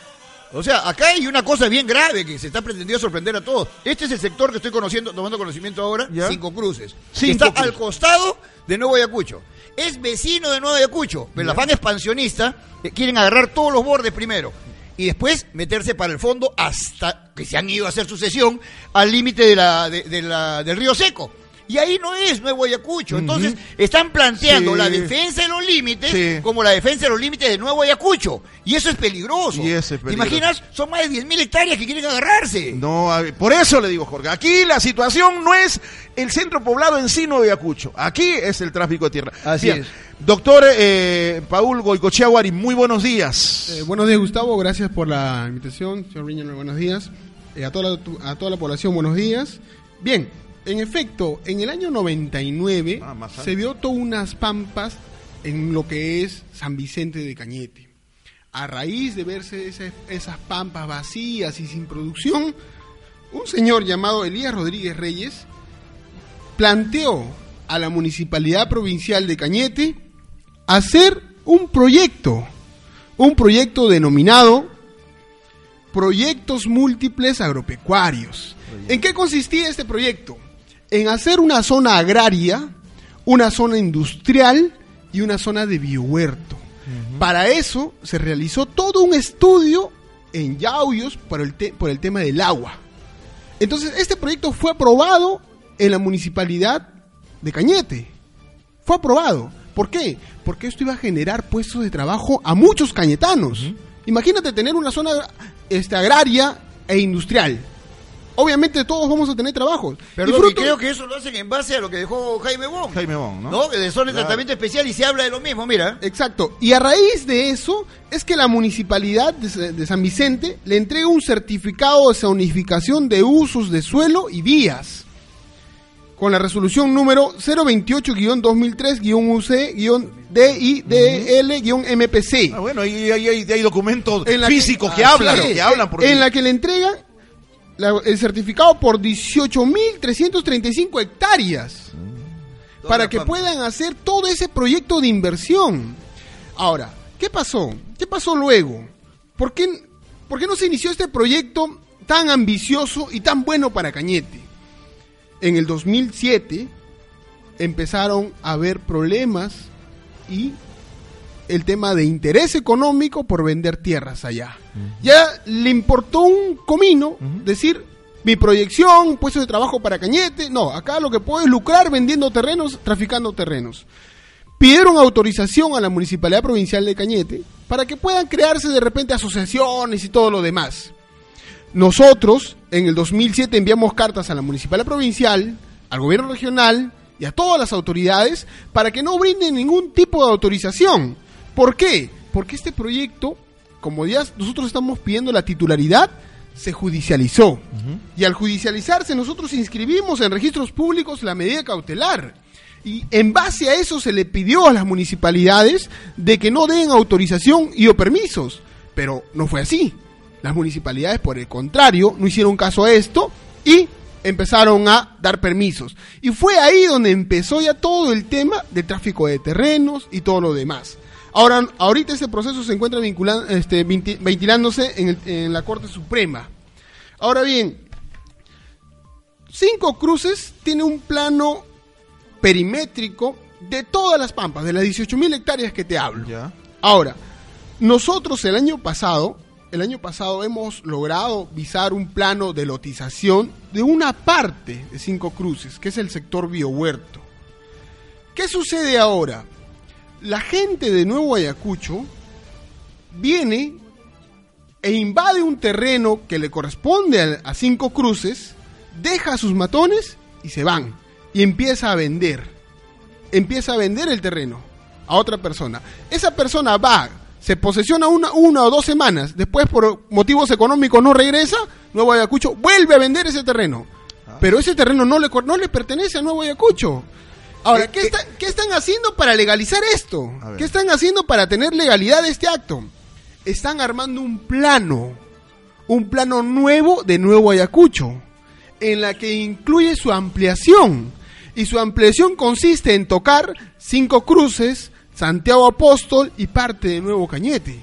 O sea, acá hay una cosa bien grave que se está pretendiendo sorprender a todos. Este es el sector que estoy conociendo, tomando conocimiento ahora, Cinco Cruces. está al costado de Nuevo Ayacucho. Es vecino de Nuevo Ayacucho, pero la fan expansionista eh, quieren agarrar todos los bordes primero y después meterse para el fondo hasta que se han ido a hacer sucesión al límite de la, de, la, del río seco. Y ahí no es Nuevo Ayacucho. Entonces, están planteando la defensa de los límites como la defensa de los límites de Nuevo Ayacucho. Y eso es peligroso. Y es ¿Te imaginas? Son más de 10.000 hectáreas que quieren agarrarse. No, por eso le digo, Jorge, aquí la situación no es el centro poblado en sí Nuevo Ayacucho. Aquí es el tráfico de tierra. Así es. Doctor eh, Paul Goicocheaguari, muy buenos días. Eh, buenos días, Gustavo. Gracias por la invitación. Señor Riñón, buenos días. Eh, a, toda la, a toda la población, buenos días. Bien, en efecto, en el año 99 ah, se vio todas unas pampas en lo que es San Vicente de Cañete. A raíz de verse esas pampas vacías y sin producción, un señor llamado Elías Rodríguez Reyes planteó a la Municipalidad Provincial de Cañete hacer un proyecto, un proyecto denominado Proyectos Múltiples Agropecuarios. ¿En qué consistía este proyecto? En hacer una zona agraria, una zona industrial y una zona de biohuerto. Para eso se realizó todo un estudio en Yauyos por el, por el tema del agua. Entonces, este proyecto fue aprobado en la municipalidad de Cañete. Fue aprobado. ¿Por qué? Porque esto iba a generar puestos de trabajo a muchos cañetanos. Imagínate tener una zona este, agraria e industrial. Obviamente todos vamos a tener trabajo. Pero creo que eso lo hacen en base a lo que dejó Jaime Bon. Jaime Bon, ¿no? ¿no? De zona de tratamiento especial y se habla de lo mismo, mira. Exacto. Y a raíz de eso es que la municipalidad de, de San Vicente le entrega un certificado de zonificación de usos de suelo y vías con la resolución número 028-2003-UC-DIDL-MPC. Ah, bueno, ahí hay, documentos físicos que, hablan, que hablan por En la que le el certificado por 18.335 hectáreas mm. para que puedan hacer todo ese proyecto de inversión. Ahora, ¿qué pasó? ¿Qué pasó luego? ¿Por qué, ¿Por qué no se inició este proyecto tan ambicioso y tan bueno para Cañete? en el 2007 empezaron a haber problemas y el tema de interés económico por vender tierras allá. Ya le importó un comino decir mi proyección, puesto de trabajo para Cañete. No, acá lo que puedo es lucrar vendiendo terrenos, traficando terrenos. Pidieron autorización a la Municipalidad Provincial de Cañete para que puedan crearse de repente asociaciones y todo lo demás. Nosotros en el 2007 enviamos cartas a la municipalidad provincial, al gobierno regional y a todas las autoridades para que no brinden ningún tipo de autorización. ¿Por qué? Porque este proyecto, como ya nosotros estamos pidiendo la titularidad, se judicializó. Y al judicializarse nosotros inscribimos en registros públicos la medida cautelar. Y en base a eso se le pidió a las municipalidades de que no den autorización y o permisos. Pero no fue así. Las municipalidades, por el contrario, no hicieron caso a esto y empezaron a dar permisos. Y fue ahí donde empezó ya todo el tema de tráfico de terrenos y todo lo demás. Ahora, ahorita ese proceso se encuentra este, ventilándose en, en la Corte Suprema. Ahora bien, Cinco Cruces tiene un plano perimétrico de todas las pampas, de las 18.000 hectáreas que te hablo. Ahora, nosotros el año pasado, el año pasado hemos logrado visar un plano de lotización de una parte de Cinco Cruces, que es el sector biohuerto. ¿Qué sucede ahora? La gente de Nuevo Ayacucho viene e invade un terreno que le corresponde a, Cinco Cruces, deja sus matones y se van y empieza a vender. Empieza a vender el terreno a otra persona. Esa persona va, se posesiona una, una o dos semanas, después por motivos económicos no regresa, Nuevo Ayacucho vuelve a vender ese terreno. Ah. Pero ese terreno no le, no le pertenece a Nuevo Ayacucho. Ahora, eh, ¿qué, eh, ¿qué están haciendo para legalizar esto? ¿Qué están haciendo para tener legalidad de este acto? Están armando un plano, un plano nuevo de Nuevo Ayacucho, en la que incluye su ampliación y su ampliación consiste en tocar cinco cruces, Santiago Apóstol y parte de Nuevo Cañete.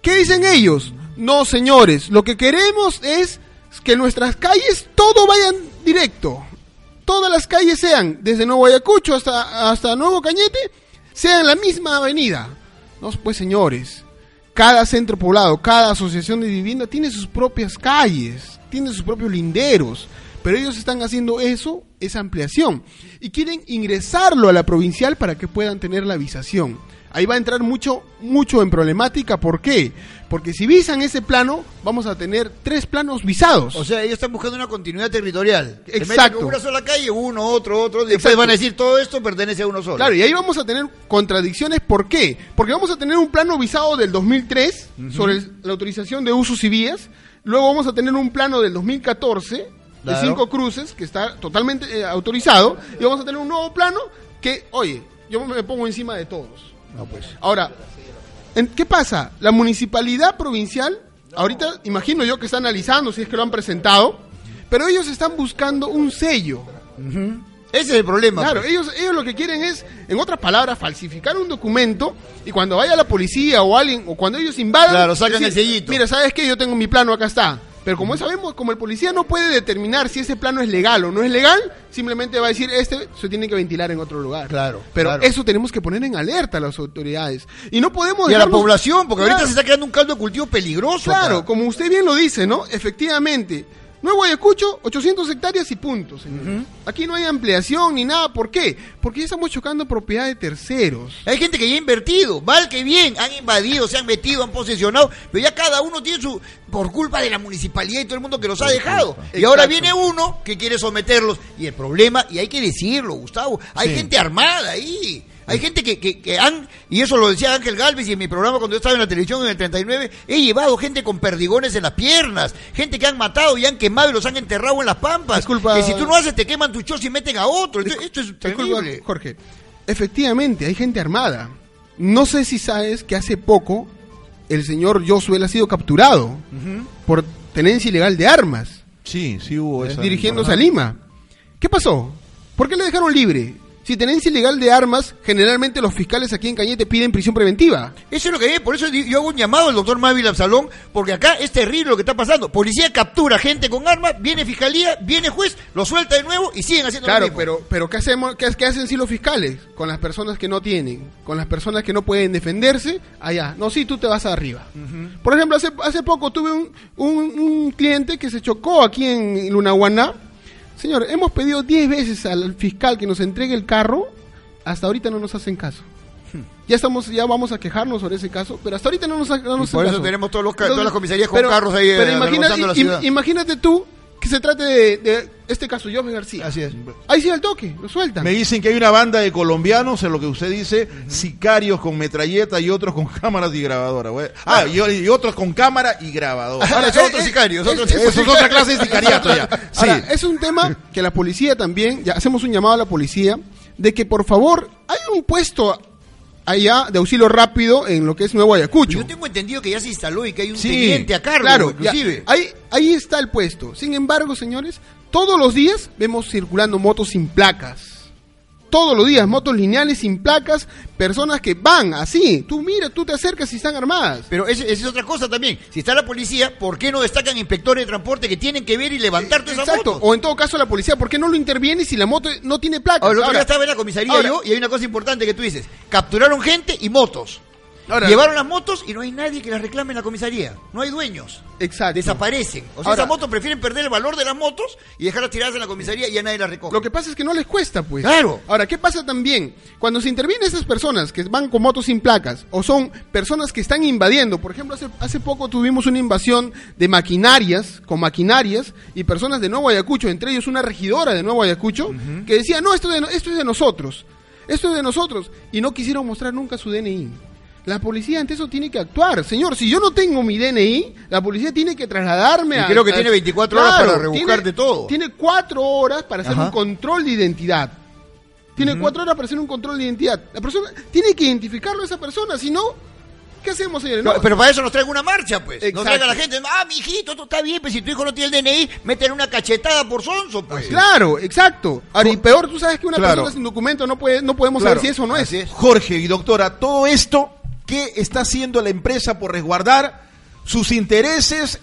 ¿Qué dicen ellos? No, señores, lo que queremos es que nuestras calles todo vayan directo. Todas las calles sean, desde Nuevo Ayacucho hasta, hasta Nuevo Cañete, sean la misma avenida. No, pues señores, cada centro poblado, cada asociación de vivienda tiene sus propias calles, tiene sus propios linderos. Pero ellos están haciendo eso, esa ampliación, y quieren ingresarlo a la provincial para que puedan tener la visación. Ahí va a entrar mucho, mucho en problemática. ¿Por qué? Porque si visan ese plano, vamos a tener tres planos visados. O sea, ellos están buscando una continuidad territorial. Exacto. una sola calle, uno, otro, otro. Después van a decir todo esto pertenece a uno solo. Claro, y ahí vamos a tener contradicciones. ¿Por qué? Porque vamos a tener un plano visado del 2003 sobre la autorización de usos y vías. Luego vamos a tener un plano del 2014 de cinco cruces, que está totalmente eh, autorizado, y vamos a tener un nuevo plano que, oye, yo me pongo encima de todos. pues. Ahora, ¿qué pasa? La municipalidad provincial, ahorita imagino yo que está analizando si es que lo han presentado, pero ellos están buscando un sello. Ese es el problema. Claro, pues. ellos, ellos lo que quieren es, en otras palabras, falsificar un documento y cuando vaya la policía o alguien, o cuando ellos invadan... Claro, sacan el sellito. Mira, ¿sabes qué? Yo tengo mi plano, acá está. Pero como sabemos, como el policía no puede determinar si ese plano es legal o no es legal, simplemente va a decir, este se tiene que ventilar en otro lugar. Claro. Pero eso tenemos que poner en alerta a las autoridades. Y no podemos... Y a la población, porque ahorita se está creando un caldo de cultivo peligroso. Claro, como usted bien lo dice, ¿no? Efectivamente Nuevo Ayacucho, 800 hectáreas y puntos. Aquí no hay ampliación ni nada. ¿Por qué? Porque ya estamos chocando propiedad de terceros. Hay gente que ya ha invertido, mal que bien, han invadido, se han metido, han posesionado, pero ya cada uno tiene su, por culpa de la municipalidad y todo el mundo que los ha dejado. Y ahora viene uno que quiere someterlos. Y el problema, y hay que decirlo, Gustavo, hay gente armada ahí. Hay gente que, que, han, y eso lo decía Ángel Galvez y en mi programa cuando yo estaba en la televisión en el 39, he llevado gente con perdigones en las piernas, gente que han matado y han quemado y los han enterrado en las pampas. Disculpa. Que si tú no haces te queman tu chos y meten a otro. Esto, es terrible. Jorge, efectivamente hay gente armada. No sé si sabes que hace poco el señor Josué ha sido capturado por tenencia ilegal de armas. Sí, sí hubo eso. Dirigiéndose a Lima. ¿Qué pasó? ¿Por qué le dejaron libre? Si tenencia ilegal de armas, generalmente los fiscales aquí en Cañete piden prisión preventiva. Eso es lo que es, por eso yo hago un llamado al doctor Mávila Absalón, porque acá es terrible lo que está pasando. Policía captura gente con armas, viene fiscalía, viene juez, lo suelta de nuevo y siguen haciendo claro, lo mismo. pero, pero ¿qué, hacemos, qué, hacen si los fiscales? Con las personas que no tienen, con las personas que no pueden defenderse, allá. No, sí, tú te vas arriba. Por ejemplo, hace, hace poco tuve un, un, cliente que se chocó aquí en Lunahuaná Señor, hemos pedido 10 veces al fiscal que nos entregue el carro, hasta ahorita no nos hacen caso. Hmm. Ya estamos, ya vamos a quejarnos sobre ese caso, pero hasta ahorita no nos, no nos Por eso tenemos todos los, todas las comisarías con carros ahí. Pero eh, imagínate tú que se trate de, este caso, José García. Así es. Ahí sí al toque, lo sueltan. Me dicen que hay una banda de colombianos, en lo que usted dice, sicarios con metralleta y otros con cámaras y grabadora. Ah, y, otros con cámara y grabadora. Ahora, son otros sicarios. Otros es, otra clase de sicariato ya. Sí. es un tema que la policía también, ya hacemos un llamado a la policía de que por favor hay un puesto allá de auxilio rápido en lo que es Nuevo Ayacucho. Yo tengo entendido que ya se instaló y que hay un teniente a cargo, claro, inclusive. ahí, ahí está el puesto. Sin embargo, señores, todos los días vemos circulando motos sin placas todos los días, motos lineales sin placas, personas que van así. Tú mira, tú te acercas y están armadas. Pero esa es otra cosa también. Si está la policía, ¿por qué no destacan inspectores de transporte que tienen que ver y levantar todas esas Exacto. O en todo caso la policía, ¿por qué no lo interviene si la moto no tiene placas? Ahora, ahora estaba en la comisaría yo y hay una cosa importante que tú dices. Capturaron gente y motos. Llevaron las motos y no hay nadie que las reclame en la comisaría. No hay dueños. Exacto. Desaparecen. O sea, esas motos prefieren perder el valor de las motos y dejarlas tiradas en la comisaría y ya nadie las recoge. Lo que pasa es que no les cuesta, pues. Claro. Ahora, ¿qué pasa también? Cuando se intervienen esas personas que van con motos sin placas o son personas que están invadiendo, por ejemplo, hace, hace poco tuvimos una invasión de maquinarias, con maquinarias y personas de Nuevo Ayacucho, entre ellos una regidora de Nuevo Ayacucho, que decía, no, esto, esto es de nosotros. Esto es de nosotros. Y no quisieron mostrar nunca su DNI. La policía ante eso tiene que actuar. Señor, si yo no tengo mi DNI, la policía tiene que trasladarme a... Creo que tiene 24 horas para rebuscar de todo. Tiene 4 horas para hacer un control de identidad. Tiene 4 horas para hacer un control de identidad. La persona tiene que identificarlo a esa persona, si no, ¿qué hacemos, señores? pero para eso nos traiga una marcha, pues. Nos traiga la gente, ah, mi hijito, esto está bien, pues si tu hijo no tiene el DNI, meten una cachetada por sonso, pues. Claro, exacto. Ahora, y peor, tú sabes que una persona sin documento no, puede, no podemos saber si eso no es. Jorge y doctora, todo esto ¿Qué está haciendo la empresa por resguardar sus intereses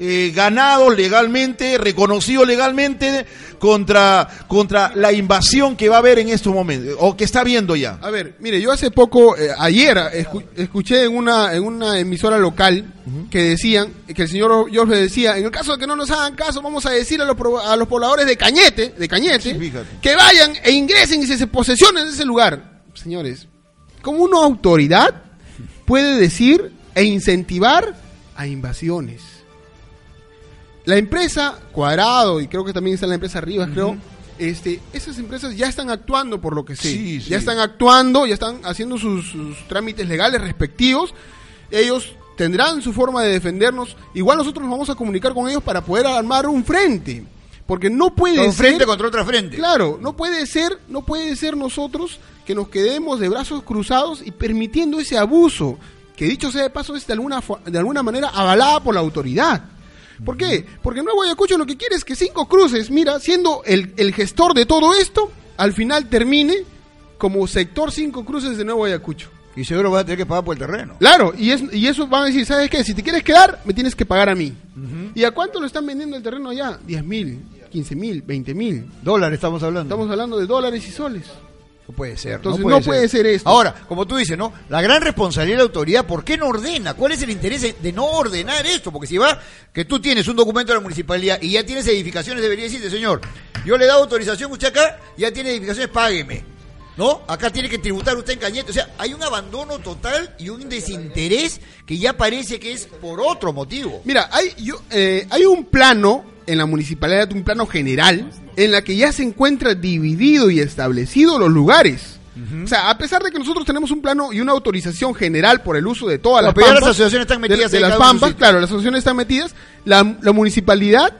eh, ganados legalmente, reconocidos legalmente contra, contra la invasión que va a haber en estos momentos, o que está viendo ya. A ver, mire, yo hace poco, eh, ayer, escuché en una, en una emisora local que decían, que el señor Jorge decía, en el caso de que no nos hagan caso, vamos a decir a los, a los pobladores de Cañete, de Cañete, que vayan e ingresen y se posesionen de ese lugar. Señores, como una autoridad puede decir e incentivar a invasiones. La empresa Cuadrado, y creo que también está la empresa Rivas, creo, este, esas empresas ya están actuando por lo que sé. Ya están actuando, ya están haciendo sus, trámites legales respectivos. Ellos tendrán su forma de defendernos. Igual nosotros nos vamos a comunicar con ellos para poder armar un frente. Porque no puede un frente contra otra frente. Claro, no puede ser, no puede ser nosotros que nos quedemos de brazos cruzados y permitiendo ese abuso, que dicho sea de paso es de alguna, de alguna manera avalada por la autoridad. ¿Por qué? Porque Nuevo Ayacucho lo que quiere es que Cinco Cruces, mira, siendo el, el gestor de todo esto, al final termine como sector Cinco Cruces de Nuevo Ayacucho. Y seguro va a tener que pagar por el terreno. Claro, y, es, y eso van a decir, ¿sabes qué? Si te quieres quedar, me tienes que pagar a mí. ¿Y a cuánto lo están vendiendo el terreno allá? 10 mil, 15 mil, 20 mil. Dólares estamos hablando. Estamos hablando de dólares y soles. No puede ser. Entonces no puede, ser. esto. Ahora, como tú dices, ¿no? La gran responsabilidad de la autoridad, ¿por qué no ordena? ¿Cuál es el interés de no ordenar esto? Porque si va, que tú tienes un documento de la municipalidad y ya tienes edificaciones, debería decirte, señor, yo le he dado autorización usted acá, ya tiene edificaciones, págueme. ¿No? Acá tiene que tributar usted en Cañete. O sea, hay un abandono total y un desinterés que ya parece que es por otro motivo. Mira, hay, yo, eh, hay un plano en la municipalidad, un plano general, en la que ya se encuentra dividido y establecido los lugares. O sea, a pesar de que nosotros tenemos un plano y una autorización general por el uso de todas las pampas, las asociaciones están metidas de, las pampas, claro, las asociaciones están metidas, la, la, municipalidad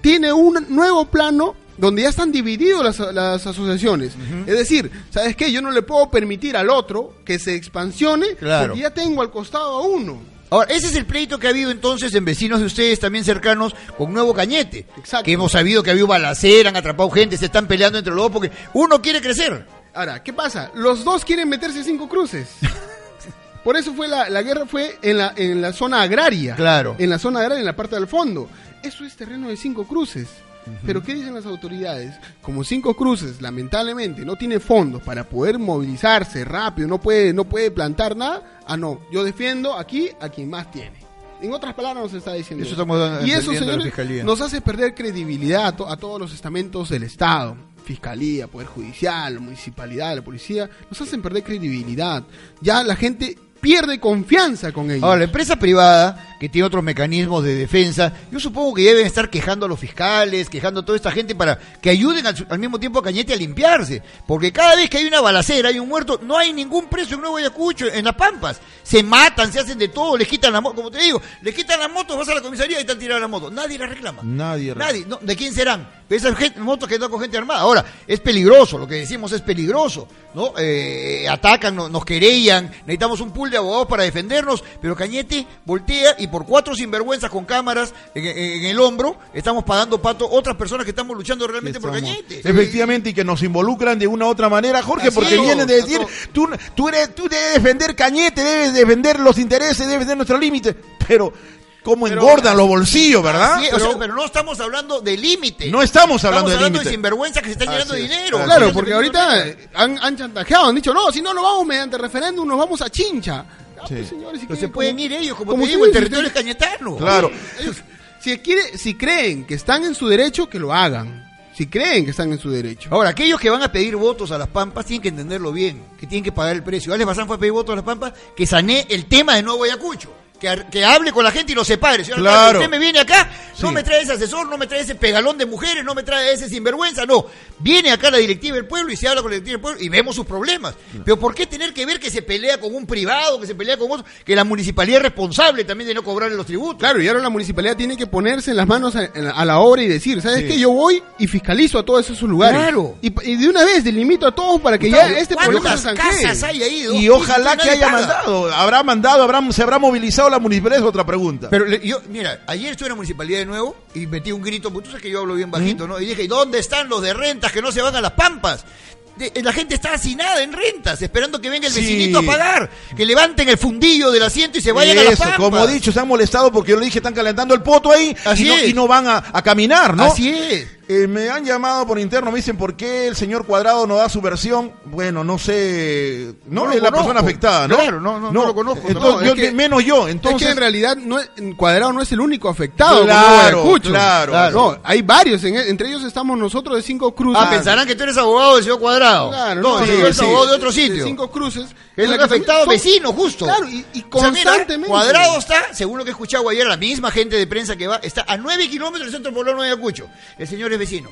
tiene un nuevo plano donde ya están divididos las, las asociaciones. Es decir, ¿sabes qué? Yo no le puedo permitir al otro que se expansione porque ya tengo al costado a uno. Ahora, ese es el pleito que ha habido entonces en vecinos de ustedes también cercanos con Nuevo Cañete. Exacto. Que hemos sabido que ha habido balacera, han atrapado gente, se están peleando entre los dos porque uno quiere crecer. Ahora, ¿qué pasa? Los dos quieren meterse cinco cruces. Por eso fue la, la guerra fue en la, en la zona agraria. Claro. En la zona agraria, en la parte del fondo. Eso es terreno de cinco cruces. Pero ¿qué dicen las autoridades? Como Cinco Cruces, lamentablemente, no tiene fondos para poder movilizarse rápido, no puede, no puede plantar nada. Ah, no, yo defiendo aquí a quien más tiene. En otras palabras nos está diciendo. Eso y eso, señores, nos hace perder credibilidad a, a todos los estamentos del Estado. Fiscalía, Poder Judicial, Municipalidad, la Policía, nos hacen perder credibilidad. Ya la gente pierde confianza con ellos. Ahora, la empresa privada que tiene otros mecanismos de defensa. Yo supongo que deben estar quejando a los fiscales, quejando a toda esta gente para que ayuden al, mismo tiempo a Cañete a limpiarse. Porque cada vez que hay una balacera, hay un muerto, no hay ningún preso en Nuevo Ayacucho, en Las Pampas. Se matan, se hacen de todo, les quitan la moto, como te digo, les quitan las motos, vas a la comisaría y están tirando la moto. Nadie la reclama. Nadie. Nadie. ¿De quién serán? Esas motos que andan con gente armada. Ahora, es peligroso, lo que decimos es peligroso, ¿no? Eh, atacan, nos querellan, necesitamos un pool de abogados para defendernos, pero Cañete voltea y por cuatro sinvergüenzas con cámaras en, el hombro, estamos pagando pato otras personas que estamos luchando realmente por Cañete. Efectivamente, y que nos involucran de una u otra manera, Jorge, porque vienen de decir, tú, tú, eres, tú debes defender Cañete, debes defender los intereses, debes defender nuestros límites, pero cómo engordan los bolsillos, ¿verdad? pero, no estamos hablando de límite. No estamos hablando de límite. Estamos hablando de sinvergüenza que se están llenando de dinero. Claro, porque ahorita han, han, chantajeado, han dicho, no, si no lo vamos mediante referéndum, nos vamos a Chincha. Ah, pues, señores, si se pueden ir ellos, como, te digo, el territorio es cañetano. Claro. si, quiere, si creen que están en su derecho, que lo hagan si creen que están en su derecho. Ahora, aquellos que van a pedir votos a las Pampas tienen que entenderlo bien, que tienen que pagar el precio. Alex Bazán fue a pedir votos a las Pampas, que sané el tema de Nuevo Ayacucho que, hable con la gente y lo separe. Señor claro. usted me viene acá, no me trae ese asesor, no me trae ese pegalón de mujeres, no me trae ese sinvergüenza, no. Viene acá la directiva del pueblo y se habla con la directiva del pueblo y vemos sus problemas. Pero ¿por qué tener que ver que se pelea con un privado, que se pelea con otro, que la municipalidad es responsable también de no cobrarle los tributos? Claro, y ahora la municipalidad tiene que ponerse en las manos a, la obra y decir, ¿sabes qué? Yo voy y fiscalizo a todos esos lugares. Claro. Y, de una vez delimito a todos para que ya este problema se casas hay ahí? Y ojalá que haya mandado, habrá mandado, habrá, se habrá movilizado la municipalidad, es otra pregunta. Pero yo, mira, ayer estuve en la municipalidad de nuevo y metí un grito, porque tú sabes que yo hablo bien bajito, ¿no? Y dije, ¿dónde están los de rentas que no se van a las pampas? la gente está hacinada en rentas, esperando que venga el vecinito a pagar, que levanten el fundillo del asiento y se vayan a las pampas. Como he dicho, se han molestado porque yo le dije, están calentando el poto ahí Así y, no, van a, a, caminar, ¿no? Así es. Eh, me han llamado por interno, me dicen por qué el señor Cuadrado no da su versión. Bueno, no sé, no, es la persona afectada, ¿no? Claro, no, no, lo conozco. menos yo. Entonces, es que en realidad no Cuadrado no es el único afectado. Claro, claro, claro. hay varios, entre ellos estamos nosotros de Cinco Cruces. Ah, pensarán que tú eres abogado del señor Cuadrado. Claro, no, yo soy abogado de otro sitio. cinco Cruces. Es el afectado vecino, justo. Claro, y, constantemente. cuadrado está, según lo que he escuchado ayer, la misma gente de prensa que va, está a nueve kilómetros del centro poblado de Ayacucho. El señor vecino.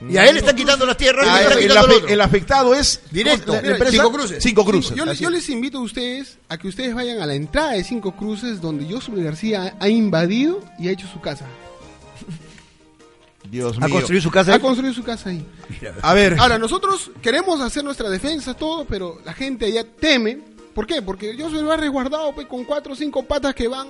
Y a él le están quitando las tierras. Ah, el, afectado es directo. cinco cruces. Cinco cruces. Yo, les invito a ustedes a que ustedes vayan a la entrada de Cinco Cruces, donde Josué García ha invadido y ha hecho su casa. Dios mío. ¿Ha construido su casa? Ha construido su casa ahí. A ver. Ahora, nosotros queremos hacer nuestra defensa, todo, pero la gente allá teme. ¿Por qué? Porque Josué lo ha resguardado pues, con cuatro o cinco patas que van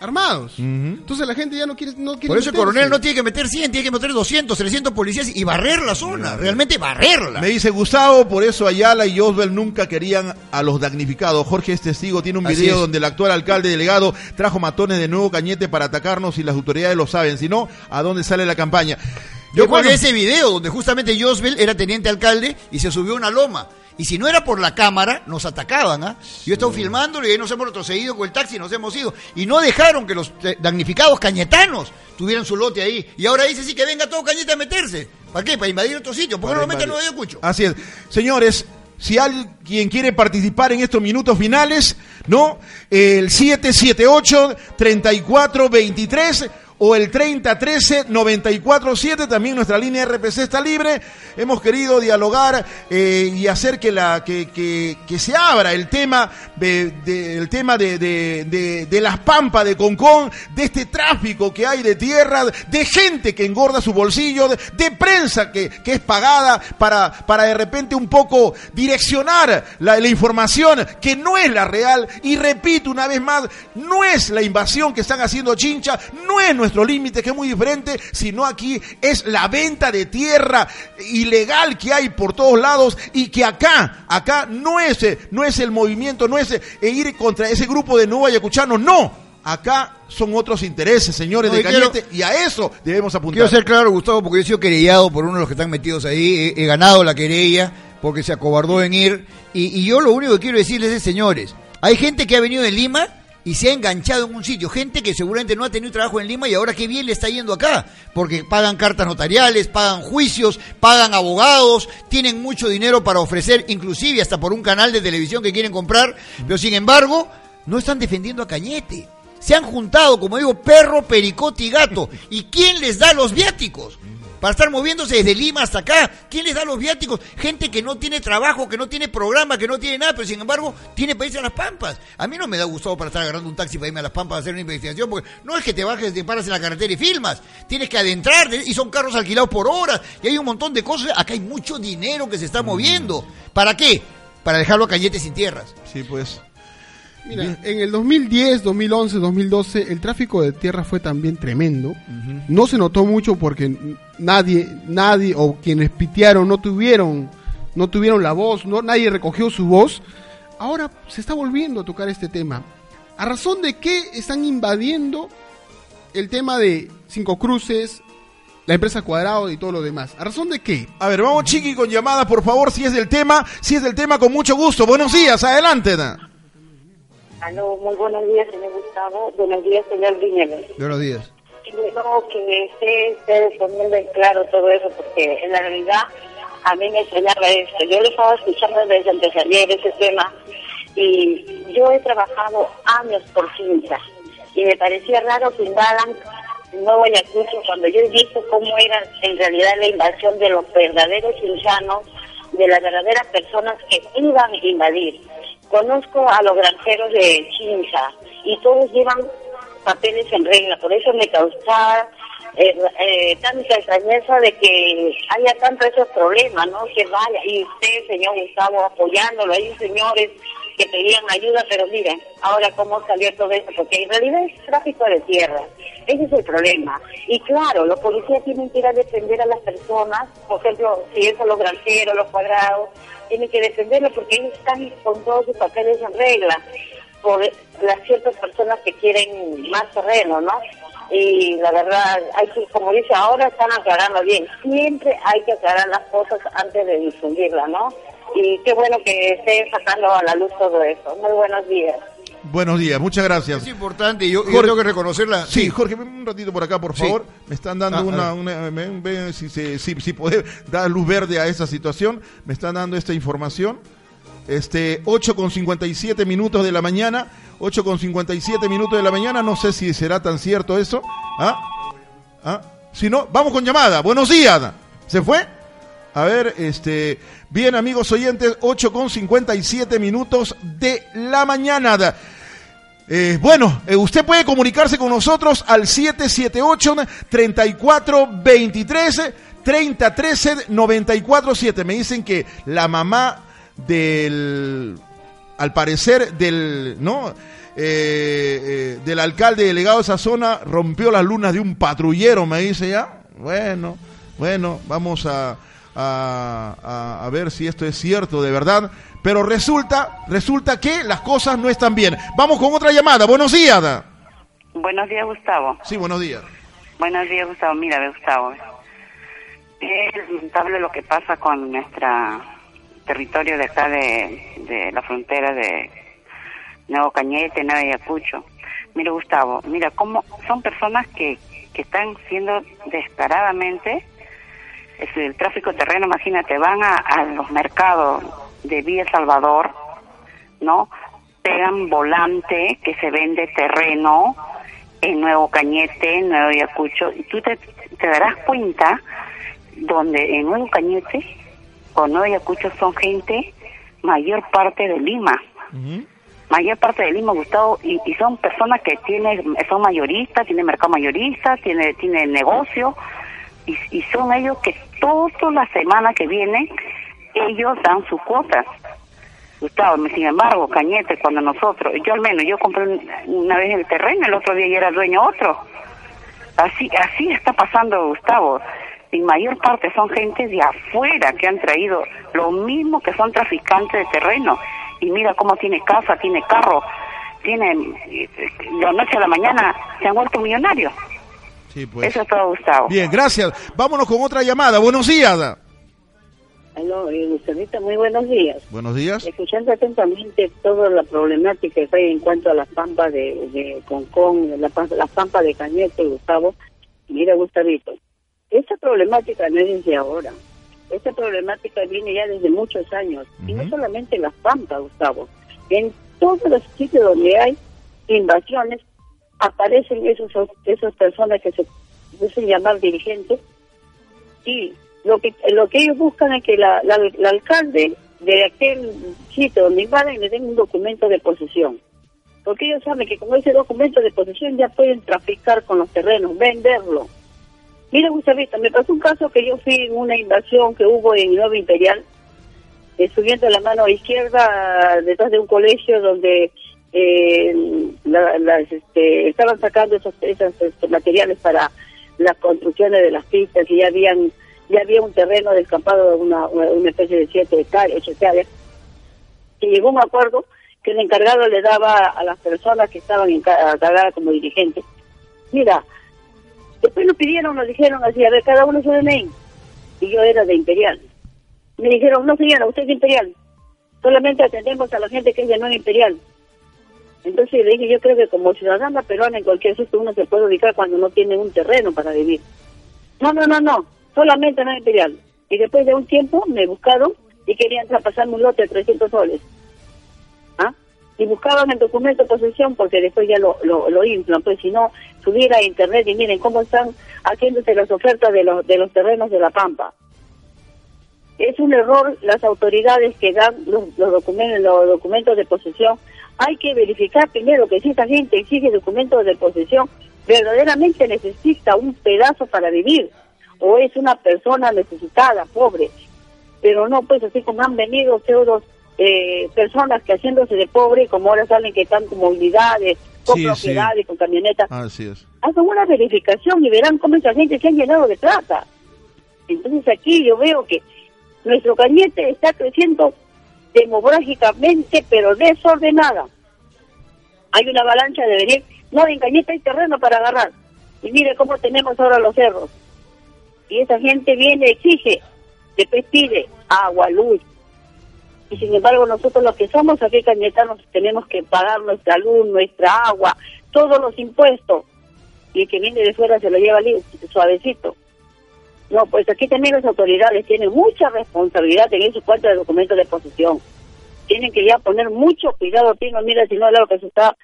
armados. Entonces la gente ya no quiere, no quiere Por eso el coronel no tiene que meter 100, tiene que meter 200, 300 policías y barrer la zona, realmente barrerla. Me dice Gustavo, por eso Ayala y Oswald nunca querían a los damnificados. Jorge es testigo, tiene un video donde el actual alcalde delegado trajo matones de nuevo cañete para atacarnos y las autoridades lo saben. Si no, ¿a dónde sale la campaña? Yo con ese video donde justamente Josbel era teniente alcalde y se subió a una loma. Y si no era por la cámara, nos atacaban. ¿ah? Yo he estado filmándolo y ahí nos hemos retrocedido con el taxi, nos hemos ido. Y no dejaron que los eh, damnificados cañetanos tuvieran su lote ahí. Y ahora dice sí que venga todo cañeta a meterse. ¿Para qué? Para invadir otro sitio. ¿Por qué no lo meten en Nuevo Ayacucho? Así es. Señores, si alguien quiere participar en estos minutos finales, ¿no? El 778-3423 o el 3013-947, también nuestra línea RPC está libre. Hemos querido dialogar eh, y hacer que, la, que, que, que, se abra el tema, de, el tema de, de, de, las pampas de Concón, de este tráfico que hay de tierra, de gente que engorda su bolsillo, de, prensa que, que, es pagada para, para de repente un poco direccionar la, la información que no es la real. Y repito una vez más, no es la invasión que están haciendo Chincha, no es nuestro límite, que es muy diferente, sino aquí es la venta de tierra ilegal que hay por todos lados y que acá, acá no es, no es el movimiento, no es eh, ir contra ese grupo de nuevo ayacuchanos, no. Acá son otros intereses, señores de Cañete, y a eso debemos apuntar. Quiero ser claro, Gustavo, porque yo he sido querellado por uno de los que están metidos ahí, he, ganado la querella porque se acobardó en ir, y, y yo lo único que quiero decirles es, señores, hay gente que ha venido de Lima y se ha enganchado en un sitio. Gente que seguramente no ha tenido trabajo en Lima y ahora qué bien le está yendo acá, porque pagan cartas notariales, pagan juicios, pagan abogados, tienen mucho dinero para ofrecer, inclusive hasta por un canal de televisión que quieren comprar, pero sin embargo no están defendiendo a Cañete se han juntado, como digo, perro, pericote y gato. ¿Y quién les da los viáticos? Para estar moviéndose desde Lima hasta acá. ¿Quién les da los viáticos? Gente que no tiene trabajo, que no tiene programa, que no tiene nada, pero sin embargo tiene irse a las Pampas. A mí no me da gusto para estar agarrando un taxi para irme a las Pampas a hacer una investigación, porque no es que te bajes, te paras en la carretera y filmas. Tienes que adentrar, y son carros alquilados por horas, y hay un montón de cosas. Acá hay mucho dinero que se está moviendo. ¿Para qué? Para dejarlo a Cañete sin tierras. Sí, pues. Mira, en el 2010, 2011, 2012 el tráfico de tierra fue también tremendo. No se notó mucho porque nadie, nadie o quienes pitearon no tuvieron, no tuvieron la voz, no, nadie recogió su voz. Ahora se está volviendo a tocar este tema. ¿A razón de qué están invadiendo el tema de Cinco Cruces, la empresa Cuadrado y todo lo demás. ¿A razón de qué? A ver, vamos chiqui con llamada, por favor, si es del tema, si es del tema, con mucho gusto. Buenos días, adelante. Aló, muy buenos días, señor Gustavo. Buenos días, señor Viñelos. Buenos días. Quiero que esté poniendo en claro todo eso, porque en la realidad a mí me enseñaba esto. Yo lo estaba escuchando desde antes de ayer ese tema y yo he trabajado años por cinta y me parecía raro que invadan Nuevo Ayacucho cuando yo he visto cómo era en realidad la invasión de los verdaderos ciudadanos, de las verdaderas personas que iban a invadir. Conozco a los granjeros de Chincha y todos llevan papeles en regla, por eso me causa eh, eh, tanta extrañeza de que haya tanto esos problemas, ¿no? Que vaya, y usted, señor Gustavo, apoyándolo, hay señores que pedían ayuda, pero miren, ahora cómo salió todo eso, porque en realidad es tráfico de tierra, ese es el problema. Y claro, los policías tienen que ir a defender a las personas, por ejemplo, si a los granjeros, los cuadrados, tienen que defenderlo porque ellos están con todos sus papeles en regla por las ciertas personas que quieren más terreno, ¿no? Y la verdad, hay que, como dice ahora, están aclarando bien. Siempre hay que aclarar las cosas antes de difundirlas, ¿no? Y qué bueno que estén sacando a la luz todo eso. Muy buenos días. Buenos días, muchas gracias. Es importante, yo, yo tengo que reconocerla. Sí, Jorge, un ratito por acá, por favor. Me están dando ah, una, una si, si, si, puede dar luz verde a esa situación. Me están dando esta información. Este, 8 con 57 minutos de la mañana. 8 con 57 minutos de la mañana. No sé si será tan cierto eso. ¿Ah? ¿Ah? Si no, vamos con llamada. Buenos días. ¿Se fue? A ver, este, bien amigos oyentes, 8 con 57 minutos de la mañana. Eh, bueno, eh, usted puede comunicarse con nosotros al 778-3423, 3013 947. Me dicen que la mamá del, al parecer, del, ¿no? Eh, del alcalde delegado de esa zona rompió las lunas de un patrullero, me dice ya. Bueno, bueno, vamos a, a, a ver si esto es cierto de verdad. Pero resulta, resulta que las cosas no están bien. Vamos con otra llamada. Buenos días. Buenos días, Gustavo. Sí, buenos días. Buenos días, Gustavo. Mira, Gustavo. Es lamentable lo que pasa con nuestro territorio de acá de, la frontera de Nuevo Cañete, Nuevo Ayacucho. Mira, Gustavo, mira cómo son personas que, que están siendo descaradamente el tráfico terreno, imagínate, van a, a los mercados de Villa Salvador, ¿no? Pegan volante que se vende terreno en Nuevo Cañete, en Nuevo Ayacucho, y tú te, darás cuenta donde en Nuevo Cañete o Nuevo Ayacucho son gente mayor parte de Lima. Mayor parte de Lima, Gustavo, y, y, son personas que tienen, son mayoristas, tienen mercado mayorista, tienen, tienen negocio, y, y son ellos que toda la semana que viene ellos dan sus cuotas. Gustavo, sin embargo, Cañete, cuando nosotros, yo al menos, yo compré una vez el terreno, el otro día ya era dueño otro. Así, así está pasando, Gustavo. Y mayor parte son gente de afuera que han traído lo mismo que son traficantes de terreno. Y mira cómo tiene casa, tiene carro, tiene, de la noche a la mañana se han vuelto millonarios. Sí, pues. Eso es todo, Gustavo. Bien, gracias. Vámonos con otra llamada. Buenos días. Aló, eh, muy buenos días. Buenos días. Escuchando atentamente toda la problemática que hay en cuanto a las pampas de, de Concón, las la pampas de Cañete, Gustavo. Mira, Gustavito, esta problemática no es desde ahora. Esta problemática viene ya desde muchos años. Y no solamente en las pampas, Gustavo. En todos los sitios donde hay invasiones, aparecen esos esas personas que se dicen llamar dirigentes y lo que lo que ellos buscan es que la, la, alcalde de aquel sitio donde invaden le den un documento de posesión. Porque ellos saben que con ese documento de posesión ya pueden traficar con los terrenos, venderlo. Mira, Gustavito, me pasó un caso que yo fui en una invasión que hubo en Nuevo Imperial, eh, subiendo la mano izquierda detrás de un colegio donde eh, este, estaban sacando esos, esos, este, materiales para las construcciones de las pistas y ya habían ya había un terreno descampado de una, una especie de siete hectáreas, ocho hectáreas, que llegó un acuerdo que el encargado le daba a las personas que estaban encargadas como dirigentes. Mira, después nos pidieron, nos dijeron así, a ver, cada uno su DNI. Y yo era de Imperial. Me dijeron, no señora, usted es Imperial. Solamente atendemos a la gente que es de no Imperial. Entonces le dije, yo creo que como ciudadana peruana en cualquier sitio uno se puede ubicar cuando no tiene un terreno para vivir. No, no, no, no solamente no imperial. Y después de un tiempo me buscaron y querían traspasarme un lote de 300 soles. ¿Ah? Y buscaban el documento de posesión porque después ya lo, lo, lo inflan. Pues si no, subiera a internet y miren cómo están haciéndose las ofertas de los, de los terrenos de La Pampa. Es un error las autoridades que dan los, documentos, los documentos de posesión. Hay que verificar primero que si esa gente exige documentos de posesión, verdaderamente necesita un pedazo para vivir o es una persona necesitada, pobre. Pero no, pues así como han venido pseudos eh, personas que haciéndose de pobre, como ahora salen que están con movilidades, con propiedades, con camionetas, Así es. hagan una verificación y verán cómo esa gente se ha llenado de plata. Entonces aquí yo veo que nuestro cañete está creciendo demográficamente, pero desordenada. Hay una avalancha de venir. No, en Cañete hay terreno para agarrar. Y mire cómo tenemos ahora los cerros y esa gente viene, exige, después pide agua, luz. Y sin embargo nosotros los que somos aquí cañetanos tenemos que pagar nuestra luz, nuestra agua, todos los impuestos. Y el que viene de fuera se lo lleva suavecito. No, pues aquí también las autoridades tienen mucha responsabilidad en su cuenta de documentos de posesión. Tienen que ya poner mucho cuidado, Tino, mira si no es lo que se está,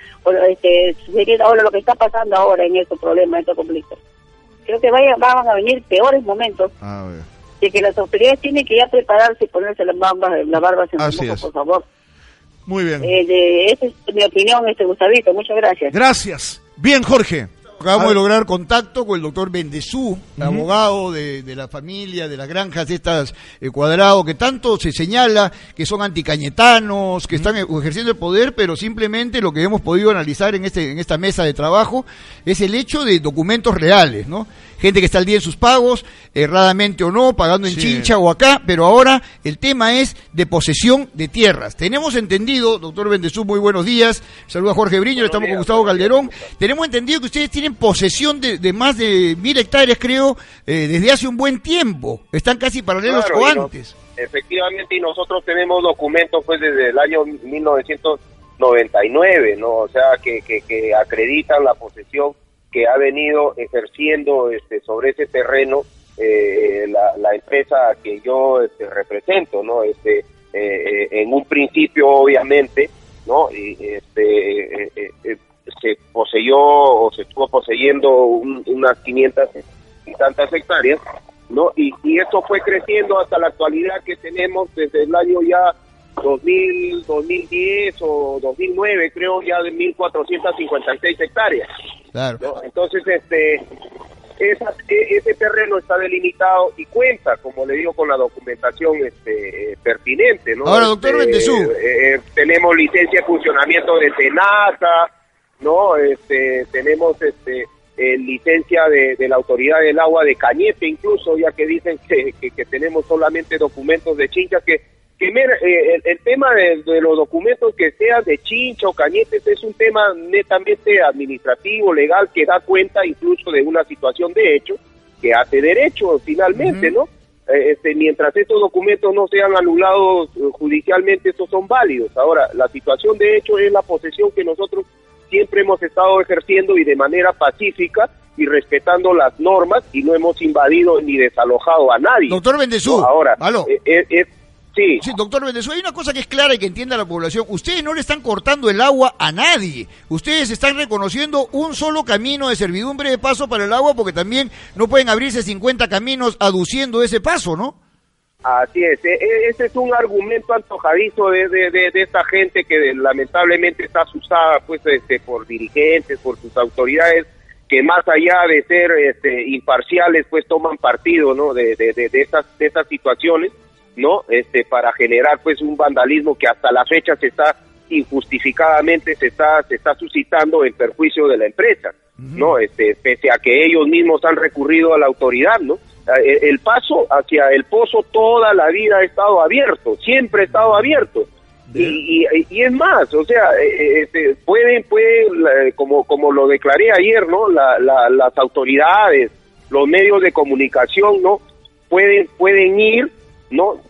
este, ahora lo que está pasando ahora en estos problemas, en estos conflictos creo que vaya, van a venir peores momentos. De que las autoridades tienen que ya prepararse y ponerse las barbas, la barba en Así por favor. Muy bien. Eh, de, esa es mi opinión, este Gustavito. Muchas gracias. Gracias. Bien, Jorge. Acabamos de lograr contacto con el doctor Bendezú, abogado de, la familia, de las granjas de estas eh, cuadrados, que tanto se señala que son anticañetanos, que están ejerciendo el poder, pero simplemente lo que hemos podido analizar en, este, en esta mesa de trabajo es el hecho de documentos reales, ¿no? Gente que está al día en sus pagos, erradamente o no, pagando en Chincha o acá, pero ahora el tema es de posesión de tierras. Tenemos entendido, doctor Bendezú, muy buenos días, saluda Jorge Briño, estamos con Gustavo Calderón, tenemos entendido que ustedes tienen posesión de, más de mil hectáreas, creo, eh, desde hace un buen tiempo, están casi paralelos o antes. efectivamente, y nosotros tenemos documentos pues desde el año 1999, ¿no? O sea, que, que, que acreditan la posesión que ha venido ejerciendo este, sobre ese terreno eh, la, empresa que yo este, represento, ¿no? Este, eh, eh, en un principio, obviamente, ¿no? Y, este, se poseyó o se estuvo poseyendo unas 500 y tantas hectáreas, ¿no? Y, y esto fue creciendo hasta la actualidad que tenemos desde el año ya 2000, 2010 o 2009, creo ya de 1.456 hectáreas. Claro. Entonces, este, esa, e, ese terreno está delimitado y cuenta, como le digo, con la documentación este, pertinente. ¿no? Ahora, doctor este, eh, tenemos licencia de funcionamiento de Senasa, ¿no? Este, tenemos este, eh, licencia de, la Autoridad del Agua de Cañete, incluso, ya que dicen que, que tenemos solamente documentos de chinchas que eh, el, tema de, los documentos que sean de chincha o cañetes es un tema netamente administrativo, legal, que da cuenta incluso de una situación de hecho que hace derecho finalmente, ¿no? Eh, este, mientras estos documentos no sean anulados eh, judicialmente, estos son válidos. Ahora, la situación de hecho es la posesión que nosotros siempre hemos estado ejerciendo y de manera pacífica y respetando las normas y no hemos invadido ni desalojado a nadie. Doctor Bendezú, ahora, es Sí. sí. doctor Venezuela, hay una cosa que es clara y que entienda la población. Ustedes no le están cortando el agua a nadie. Ustedes están reconociendo un solo camino de servidumbre de paso para el agua porque también no pueden abrirse 50 caminos aduciendo ese paso, ¿no? Así es, e, e, ese es un argumento antojadizo de, de, esta gente que lamentablemente está asustada pues este, por dirigentes, por sus autoridades, que más allá de ser este, imparciales pues toman partido ¿no? de, de, de, estas, de estas situaciones no este para generar pues un vandalismo que hasta la fecha se está injustificadamente se está se está suscitando en perjuicio de la empresa no este pese a que ellos mismos han recurrido a la autoridad no eh, el paso hacia el pozo toda la vida ha estado abierto siempre ha estado abierto. Y, y, es más o sea eh, eh, este, pueden pueden como como lo declaré ayer no la, las autoridades los medios de comunicación no pueden pueden ir ¿no?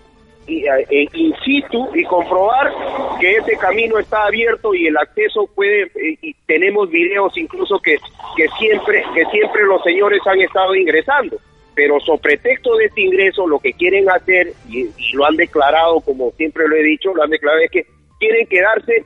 Y, eh, in situ y comprobar que ese camino está abierto y el acceso puede eh, y tenemos videos incluso que, que siempre que siempre los señores han estado ingresando pero sobre pretexto de este ingreso lo que quieren hacer y, lo han declarado como siempre lo he dicho lo han declarado es que quieren quedarse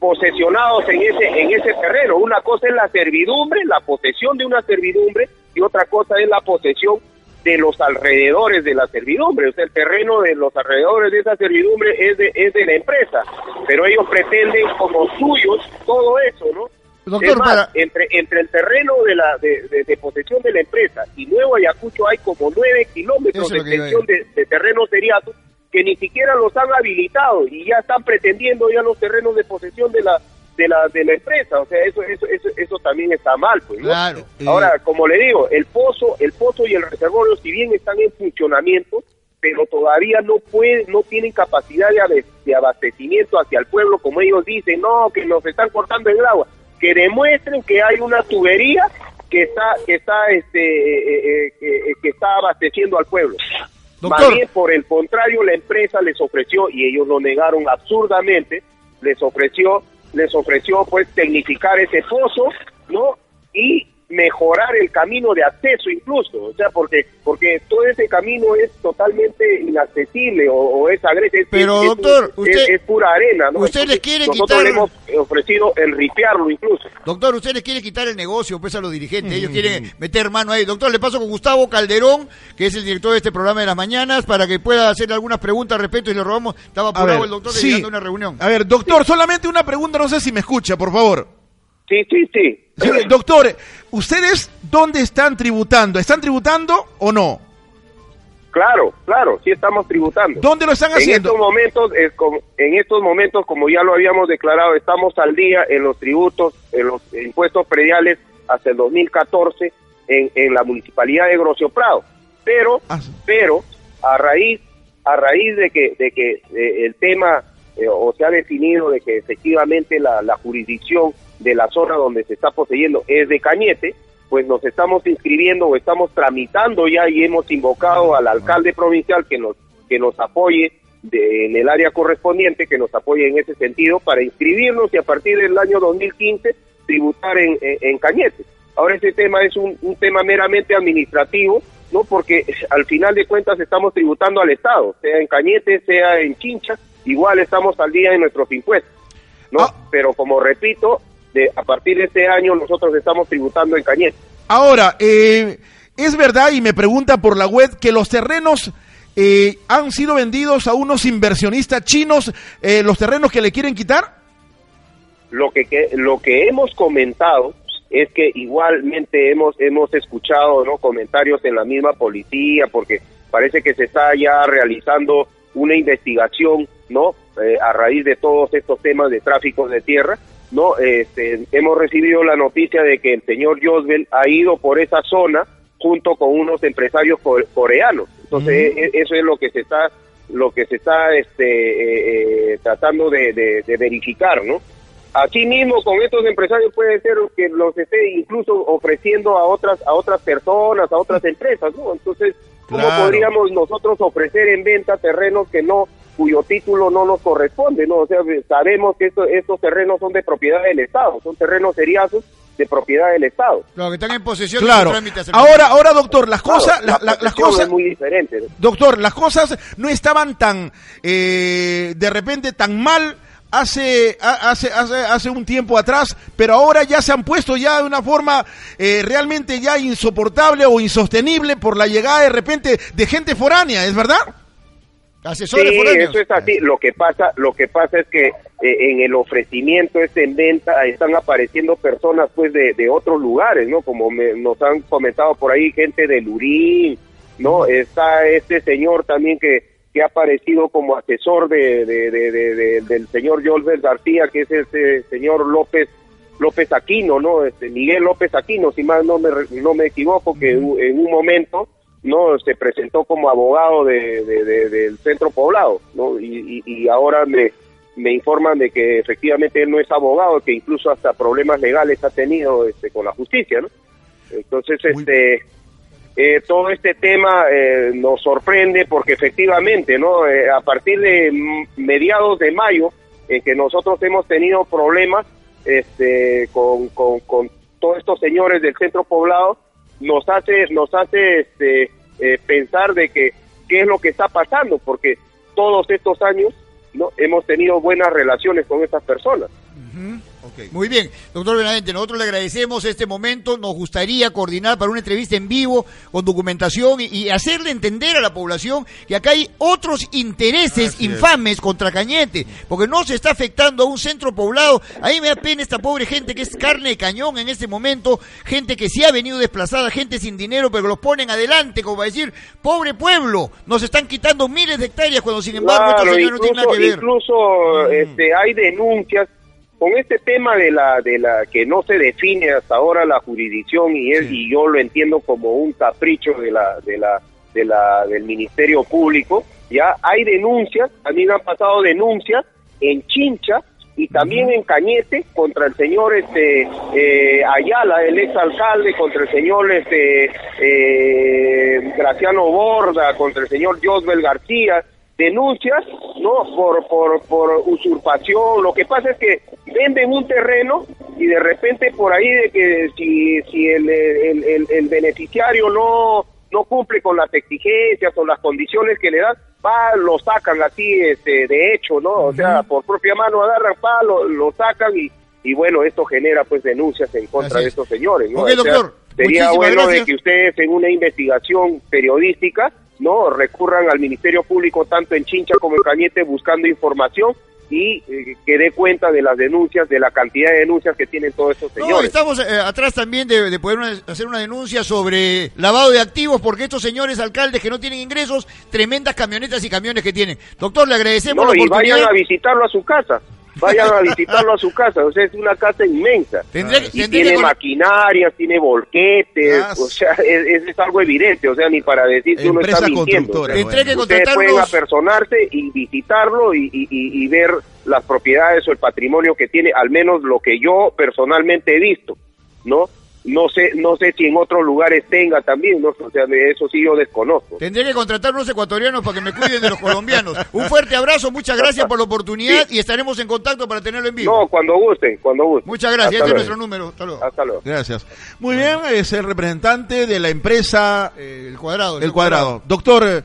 posesionados en ese en ese terreno una cosa es la servidumbre la posesión de una servidumbre y otra cosa es la posesión de los alrededores de la servidumbre, o sea, el terreno de los alrededores de esa servidumbre es de, es de la empresa, pero ellos pretenden como suyos todo eso, ¿no? Doctor, entre, entre el terreno de, la, de, posesión de la empresa y Nuevo Ayacucho hay como nueve kilómetros de extensión de, de terrenos seriados que ni siquiera los han habilitado y ya están pretendiendo ya los terrenos de posesión de la de la de la empresa o sea eso eso eso, eso también está mal pues claro ahora como le digo el pozo el pozo y el reservorio si bien están en funcionamiento pero todavía no pueden no tienen capacidad de, de abastecimiento hacia el pueblo como ellos dicen no que nos están cortando el agua que demuestren que hay una tubería que está que está este eh, eh, eh, que está abasteciendo al pueblo. Más bien, por el contrario, la empresa les ofreció, y ellos lo negaron absurdamente, les ofreció les ofreció pues tecnificar ese pozo, ¿no? Y mejorar el camino de acceso incluso, o sea, porque porque todo ese camino es totalmente inaccesible o, es agresivo. Pero doctor, usted, es, pura arena, ¿no? Usted le quiere quitar... le hemos ofrecido enriquearlo incluso. Doctor, usted le quiere quitar el negocio pues a los dirigentes, ellos quieren meter mano ahí. Doctor, le paso con Gustavo Calderón, que es el director de este programa de las mañanas, para que pueda hacer algunas preguntas al respecto y le robamos, estaba apurado el doctor sí. una reunión. A ver, doctor, solamente una pregunta, no sé si me escucha, por favor. Sí, sí, sí. doctor, ¿ustedes dónde están tributando? ¿Están tributando o no? Claro, claro, sí estamos tributando. ¿Dónde lo están haciendo? En estos momentos, eh, en estos momentos, como ya lo habíamos declarado, estamos al día en los tributos, en los impuestos prediales hasta el 2014 en, en la municipalidad de Grosio Prado. Pero, ah, pero a raíz, a raíz de que, de que eh, el tema eh, o se ha definido de que efectivamente la, la jurisdicción de la zona donde se está poseyendo es de Cañete, pues nos estamos inscribiendo o estamos tramitando ya y hemos invocado al alcalde provincial que nos que nos apoye de, en el área correspondiente, que nos apoye en ese sentido para inscribirnos y a partir del año 2015 tributar en, en, Cañete. Ahora ese tema es un, un, tema meramente administrativo, no porque al final de cuentas estamos tributando al Estado, sea en Cañete, sea en Chincha, igual estamos al día en nuestros impuestos. ¿no? Ah. Pero como repito, a partir de este año nosotros estamos tributando en Cañete. Ahora, eh, es verdad, y me pregunta por la web, que los terrenos eh, han sido vendidos a unos inversionistas chinos, eh, los terrenos que le quieren quitar. Lo que, lo que hemos comentado es que igualmente hemos hemos escuchado no comentarios en la misma policía porque parece que se está ya realizando una investigación no a raíz de todos estos temas de tráfico de tierra no este, hemos recibido la noticia de que el señor Josbel ha ido por esa zona junto con unos empresarios coreanos. Entonces e, eso es lo que se está lo que se está este eh, eh, tratando de, verificar no Aquí mismo con estos empresarios puede ser que los esté incluso ofreciendo a otras a otras personas, a otras empresas, ¿no? Entonces, ¿cómo podríamos nosotros ofrecer en venta terrenos que no cuyo título no nos corresponde, ¿no? O sea, sabemos que estos, estos terrenos son de propiedad del Estado, son terrenos seriazos de propiedad del Estado. Claro, que están en posesión claro. de trámites. Ahora, ahora, doctor, las cosas, las cosas, muy diferente. Doctor, las cosas no estaban tan, eh, de repente, tan mal hace, hace, hace, hace un tiempo atrás, pero ahora ya se han puesto ya de una forma eh, realmente ya insoportable o insostenible por la llegada de repente de gente foránea, ¿es verdad? Asesores sí, eso es así. Lo que pasa, lo que pasa es que eh, en el ofrecimiento, este en venta, están apareciendo personas pues de, de otros lugares, ¿no? Como nos han comentado por ahí, gente de Lurín, ¿no? Está este señor también que que ha aparecido como asesor de, del señor Jolbert García, que es este señor López López Aquino, ¿no? Este Miguel López Aquino, si más no me, no me equivoco, que en un momento no se presentó como abogado de, del centro poblado, ¿no? Y, y, ahora me, me informan de que efectivamente él no es abogado, que incluso hasta problemas legales ha tenido este, con la justicia, ¿no? Entonces, este eh, todo este tema eh, nos sorprende porque efectivamente, ¿no? Eh, a partir de mediados de mayo, en que nosotros hemos tenido problemas este, con, con, con, todos estos señores del centro poblado, nos hace, nos hace este, pensar de que qué es lo que está pasando, porque todos estos años no hemos tenido buenas relaciones con estas personas. Muy bien, doctor Benavente, nosotros le agradecemos este momento, nos gustaría coordinar para una entrevista en vivo con documentación y, hacerle entender a la población que acá hay otros intereses infames contra Cañete, porque no se está afectando a un centro poblado. A mí me da pena esta pobre gente que es carne de cañón en este momento, gente que se ha venido desplazada, gente sin dinero, pero los ponen adelante, como a decir, pobre pueblo, nos están quitando miles de hectáreas cuando sin embargo estos señores no tienen nada que ver. Incluso mm. este, hay denuncias con este tema de la de la que no se define hasta ahora la jurisdicción y es y yo lo entiendo como un capricho de la de la de la del Ministerio Público, ya hay denuncias, también han pasado denuncias en Chincha y también en Cañete contra el señor este eh, Ayala, el ex alcalde, contra el señor este eh, Graciano Borda, contra el señor Josbel García, denuncias, ¿no? Por, por, por usurpación. Lo que pasa es que venden un terreno y de repente por ahí de que si, si el, el, el, beneficiario no, no cumple con las exigencias o las condiciones que le dan, va, lo sacan así este, de hecho, ¿no? O sea, por propia mano agarran, pa, lo, lo sacan y, y bueno, esto genera pues denuncias en contra de estos señores, ¿no? doctor. sería bueno de que ustedes en una investigación periodística no recurran al Ministerio Público tanto en Chincha como en Cañete buscando información y eh, que dé cuenta de las denuncias, de la cantidad de denuncias que tienen todos estos señores. No, estamos eh, atrás también de, poder hacer una denuncia sobre lavado de activos, porque estos señores alcaldes que no tienen ingresos, tremendas camionetas y camiones que tienen. Doctor, le agradecemos no, y vayan a visitarlo a su casa vayan a visitarlo a su casa, o sea, es una casa inmensa. y tiene maquinarias, tiene volquetes, ah, o sea, es, es, algo evidente, o sea, ni para decir que uno está mintiendo. Ustedes pueden apersonarse y visitarlo y, y, y, ver las propiedades o el patrimonio que tiene, al menos lo que yo personalmente he visto, ¿no? No sé no sé si en otros lugares tenga también, ¿no? o sea, de eso sí yo desconozco. Tendré que contratar unos ecuatorianos para que me cuiden de los colombianos. Un fuerte abrazo, muchas gracias por la oportunidad y estaremos en contacto para tenerlo en vivo. No, cuando gusten, cuando gusten. Muchas gracias, este es nuestro número. Hasta luego. Hasta luego. Gracias. Muy bien, es el representante de la empresa eh, El Cuadrado. El, cuadrado. Doctor...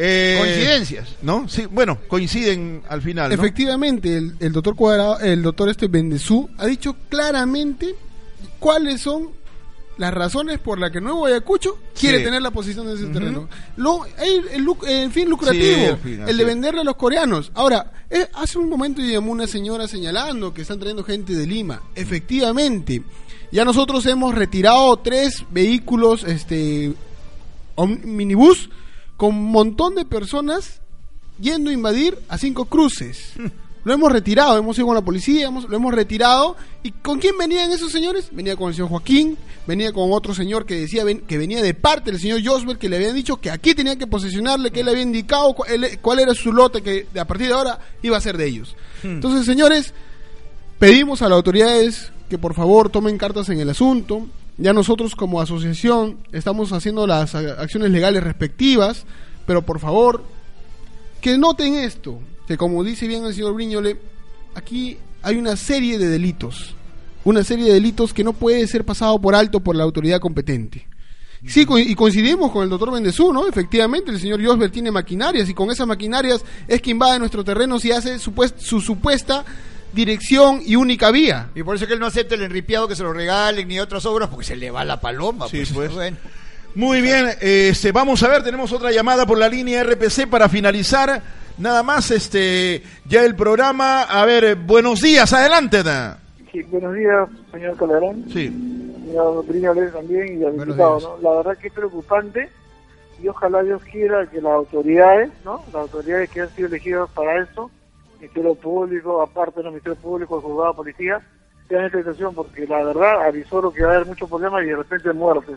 Eh, Coincidencias. ¿No? Sí, bueno, coinciden al final. Efectivamente, el, el, doctor Cuadrado, el doctor este Bendezú ha dicho claramente cuáles son las razones por las que Nuevo Ayacucho quiere tener la posición de ese terreno. Lo, el, fin lucrativo, el, de venderle a los coreanos. Ahora, eh, hace un momento llamó una señora señalando que están trayendo gente de Lima. Efectivamente, ya nosotros hemos retirado tres vehículos, este, minibús, con un montón de personas yendo a invadir a cinco cruces. Lo hemos retirado, hemos ido con la policía, hemos, lo hemos retirado. ¿Y con quién venían esos señores? Venía con el señor Joaquín, venía con otro señor que decía que venía de parte del señor Josbert, que le habían dicho que aquí tenía que posesionarle, que él había indicado cuál, era su lote, que a partir de ahora iba a ser de ellos. Hmm. Entonces, señores, pedimos a las autoridades que por favor tomen cartas en el asunto. Ya nosotros como asociación estamos haciendo las acciones legales respectivas, pero por favor, que noten esto que como dice bien el señor Briñole, aquí hay una serie de delitos. una serie de delitos que no puede ser pasado por alto por la autoridad competente. Sí, y coincidimos con el doctor Bendezú, ¿no? Efectivamente, el señor Josber tiene maquinarias y con esas maquinarias es que invade nuestro terreno y hace su, su supuesta dirección y única vía. Y por eso que él no acepta el enripiado que se lo regalen ni otras obras porque se le va la paloma. Sí, pues. pues. Muy bien, este, vamos a ver, tenemos otra llamada por la línea RPC para finalizar. Nada más, este, ya el programa. A ver, buenos días, adelante. Sí, buenos días, señor Calderón. Sí. Señor también y al diputado, ¿no? La verdad que es preocupante y ojalá Dios quiera que las autoridades, ¿no? Las autoridades que han sido elegidas para eso, Ministerio Público, aparte del Ministerio Público, el juzgado de policía, tengan esta situación porque la verdad avisó que va a haber muchos problemas y de repente muertes.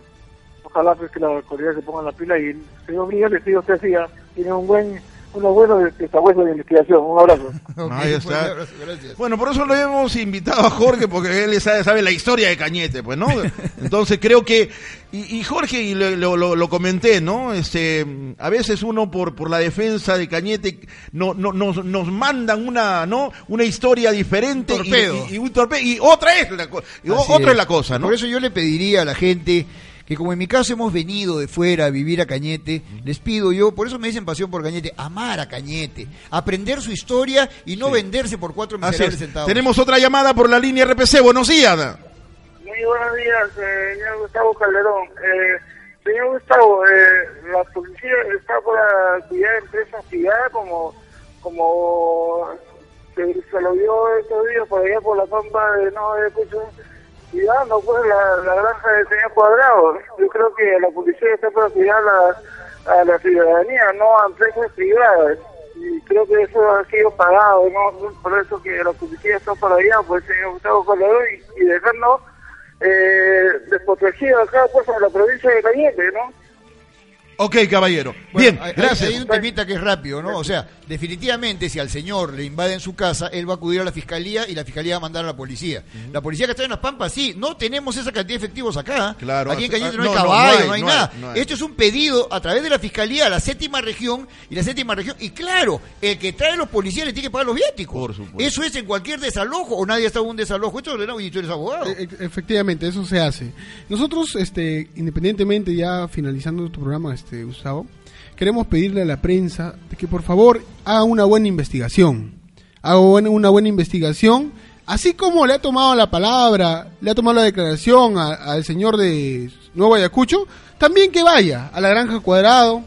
Ojalá pues que las autoridades se pongan la pila y el señor Briñoles, si usted decía, tiene un buen uno bueno de, investigación. Un abrazo. Ahí está. Bueno, por eso lo hemos invitado a Jorge, porque él sabe, sabe la historia de Cañete, pues, ¿no? Entonces creo que, y, Jorge, y lo, lo, comenté, ¿no? Este, a veces uno por, por la defensa de Cañete no, no, nos, nos mandan una, ¿no? Una historia diferente. Y, un torpedo. Y otra es la, otra es la cosa, ¿no? Por eso yo le pediría a la gente que como en mi caso hemos venido de fuera a vivir a Cañete, les pido yo, por eso me dicen pasión por Cañete, amar a Cañete, aprender su historia y no venderse por cuatro miserables centavos. Tenemos otra llamada por la línea RPC, buenos días. Muy buenos días, eh, señor Gustavo Calderón. Eh, señor Gustavo, eh, la policía está por la actividad de empresa privada como, como se, lo vio estos días por allá por la pampa de no de cuidando pues la, la granja del señor Cuadrado. Yo creo que la policía está para cuidar a, a la ciudadanía, no a empresas privadas. Y creo que eso ha sido pagado, ¿no? Por eso que la policía está para allá, el señor Gustavo Colador y, y dejarnos eh, desprotegidos acá pues a la provincia de Cañete, ¿no? Ok, caballero. Bien, gracias. Hay, un temita que es rápido, ¿no? O sea, definitivamente si al señor le invaden su casa, él va a acudir a la fiscalía y la fiscalía va a mandar a la policía. La policía que está en las Pampas, sí, no tenemos esa cantidad de efectivos acá. Claro. Aquí en Cañete no, hay caballo, no hay, nada. Esto es un pedido a través de la fiscalía a la séptima región y la séptima región. Y claro, el que trae a los policías le tiene que pagar los viáticos. Por supuesto. Eso es en cualquier desalojo o nadie está en un desalojo. Esto lo y tú eres abogado. E, e, efectivamente, eso se hace. Nosotros, este, independientemente, ya finalizando tu programa, este, Gustavo, queremos pedirle a la prensa que por favor haga una buena investigación. Haga una buena investigación. Así como le ha tomado la palabra, le ha tomado la declaración al señor de Nuevo Ayacucho, también que vaya a la Granja Cuadrado,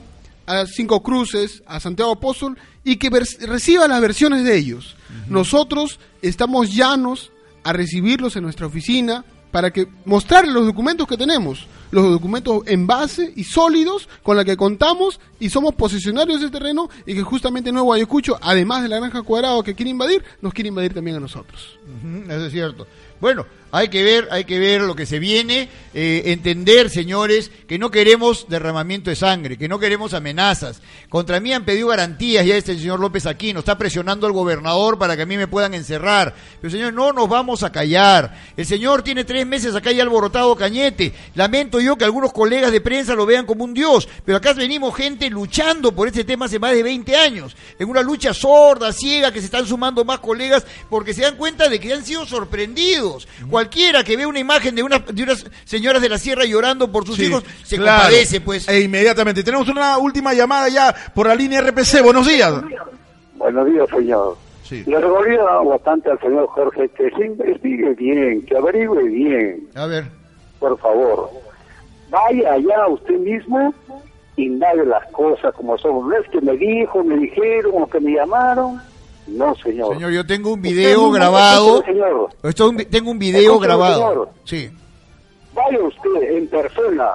a Cinco Cruces, a Santiago Apóstol y que reciba las versiones de ellos. Nosotros estamos llanos a recibirlos en nuestra oficina para que mostrarles los documentos que tenemos los documentos en base y sólidos con la que contamos y somos posesionarios del terreno y que justamente Nuevo Ayacucho, además de la granja cuadrado que quiere invadir, nos quiere invadir también a nosotros. eso es cierto. Bueno, hay que ver, hay que ver lo que se viene, eh, entender, señores, que no queremos derramamiento de sangre, que no queremos amenazas. Contra mí han pedido garantías ya este señor López Aquino, está presionando al gobernador para que a mí me puedan encerrar. Pero señor, no nos vamos a callar. El señor tiene tres meses acá y alborotado Cañete. Lamento yo que algunos colegas de prensa lo vean como un dios, pero acá venimos gente luchando por este tema hace más de 20 años, en una lucha sorda, ciega, que se están sumando más colegas porque se dan cuenta de que han sido sorprendidos cualquiera que ve una imagen de, una, de unas señoras de la sierra llorando por sus hijos se compadece, pues. E inmediatamente. Tenemos una última llamada ya por la línea RPC. Buenos días. Buenos días, señor. Sí. Le recorría bastante al señor Jorge que se investigue bien, que averigüe bien. A ver. Por favor. Vaya allá usted mismo, indague las cosas como son. No es que me dijo, me dijeron o que me llamaron no, señor. Señor, yo tengo un video grabado. Señor. tengo un video grabado. Sí. Vaya usted en persona.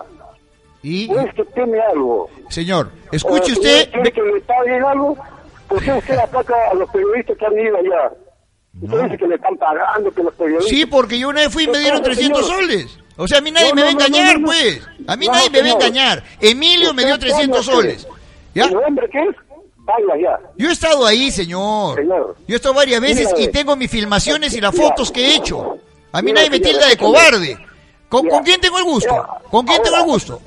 ¿Y? ¿O es que tiene algo? Señor, escuche usted. ¿Quiere que le paguen algo? ¿Por qué usted ataca a los periodistas que han ido allá? Usted dice que le están pagando, que los periodistas... Sí, porque yo una vez fui y me dieron 300 soles. O sea, a mí nadie me va a engañar, pues. A mí nadie me va a engañar. Emilio me dio 300 soles. ¿Ya? ¿El hombre qué es? Yo he estado ahí, señor. Yo he estado varias veces y tengo mis filmaciones y las fotos que he hecho. A mí nadie me tilda de cobarde. ¿Con, quién tengo el gusto? ¿Con quién tengo el gusto?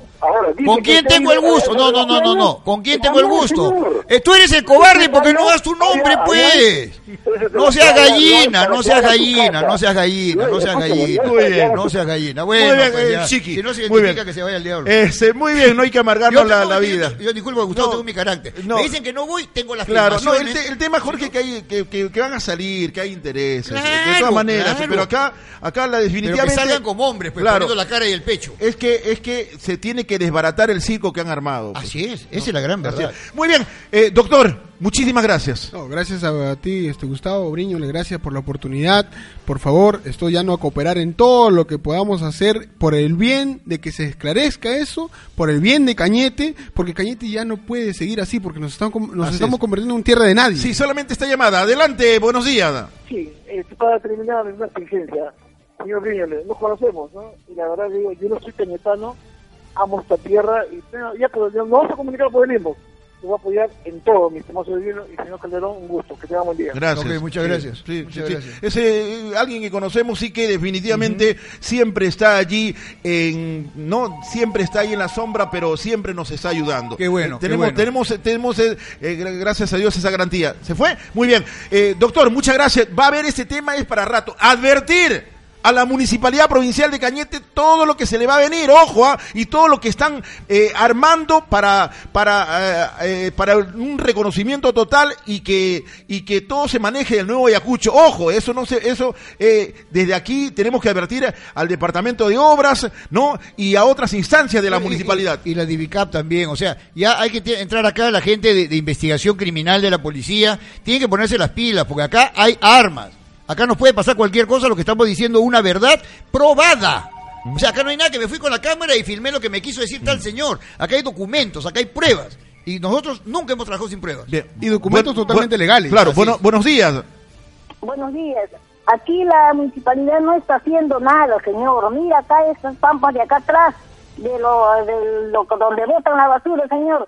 ¿Con quién tengo el gusto? No, no, no, no, no. ¿Con quién tengo el gusto? Eh, tú eres el cobarde porque no das tu nombre, pues. No seas gallina, no seas gallina, no seas gallina, no seas gallina. Muy bien. No seas gallina. Bueno, muy bien, pues chiqui. Si no se identifica que se vaya al diablo. Este, muy bien, no hay que amargarnos la, la, vida. Yo, disculpo, Gustavo, tengo mi carácter. Me dicen que no voy, tengo las Claro, no, el, tema, Jorge, que, hay, que, que, van a salir, que hay intereses. de todas maneras. Pero acá, acá la definitivamente... Pero que salgan como hombres, pues, poniendo la cara y el pecho. Es que, es que se tiene que desbaratar el circo que han armado. Pues. Así es, esa es la gran verdad. Muy bien, eh, doctor, muchísimas gracias. gracias a, ti, este Gustavo Briño, gracias por la oportunidad. Por favor, estoy ya no a cooperar en todo lo que podamos hacer por el bien de que se esclarezca eso, por el bien de Cañete, porque Cañete ya no puede seguir así, porque nos, estamos, nos estamos convirtiendo en un tierra de nadie. Sí, solamente esta llamada. Adelante, buenos días. Sí, este, para terminar una exigencia señor Briño, nos conocemos, ¿no? Y la verdad digo, yo no soy cañetano, amo esta tierra y ya, pero nos vamos a comunicar por el mismo. Te voy a apoyar en todo, mi estimado señor y señor Calderón, un gusto, que tenga buen día. Gracias. muchas gracias. Sí, muchas gracias. Ese, eh, alguien que conocemos sí que definitivamente siempre está allí, en, no siempre está ahí en la sombra, pero siempre nos está ayudando. Qué bueno. tenemos, tenemos, tenemos, eh, eh, gracias a Dios, esa garantía. ¿Se fue? Muy bien. doctor, muchas gracias. Va a haber este tema, es para rato. Advertir a la Municipalidad Provincial de Cañete todo lo que se le va a venir, ojo, ¿ah? y todo lo que están eh, armando para, para, eh, eh, para un reconocimiento total y que, y que todo se maneje del nuevo Ayacucho. Ojo, eso no se, eso, desde aquí tenemos que advertir al Departamento de Obras, ¿no? Y a otras instancias de la municipalidad. Y, la DIVICAP también, o sea, ya hay que entrar acá la gente de investigación criminal de la policía, tiene que ponerse las pilas, porque acá hay armas. Acá nos puede pasar cualquier cosa, lo que estamos diciendo una verdad probada. O sea, acá no hay nada que me fui con la cámara y filmé lo que me quiso decir tal señor. Acá hay documentos, acá hay pruebas. Y nosotros nunca hemos trabajado sin pruebas. Y documentos totalmente legales. Claro, bueno, buenos días. Buenos días. Aquí la municipalidad no está haciendo nada, señor. Mira acá estas pampas de acá atrás, de lo, de lo donde botan la basura, señor.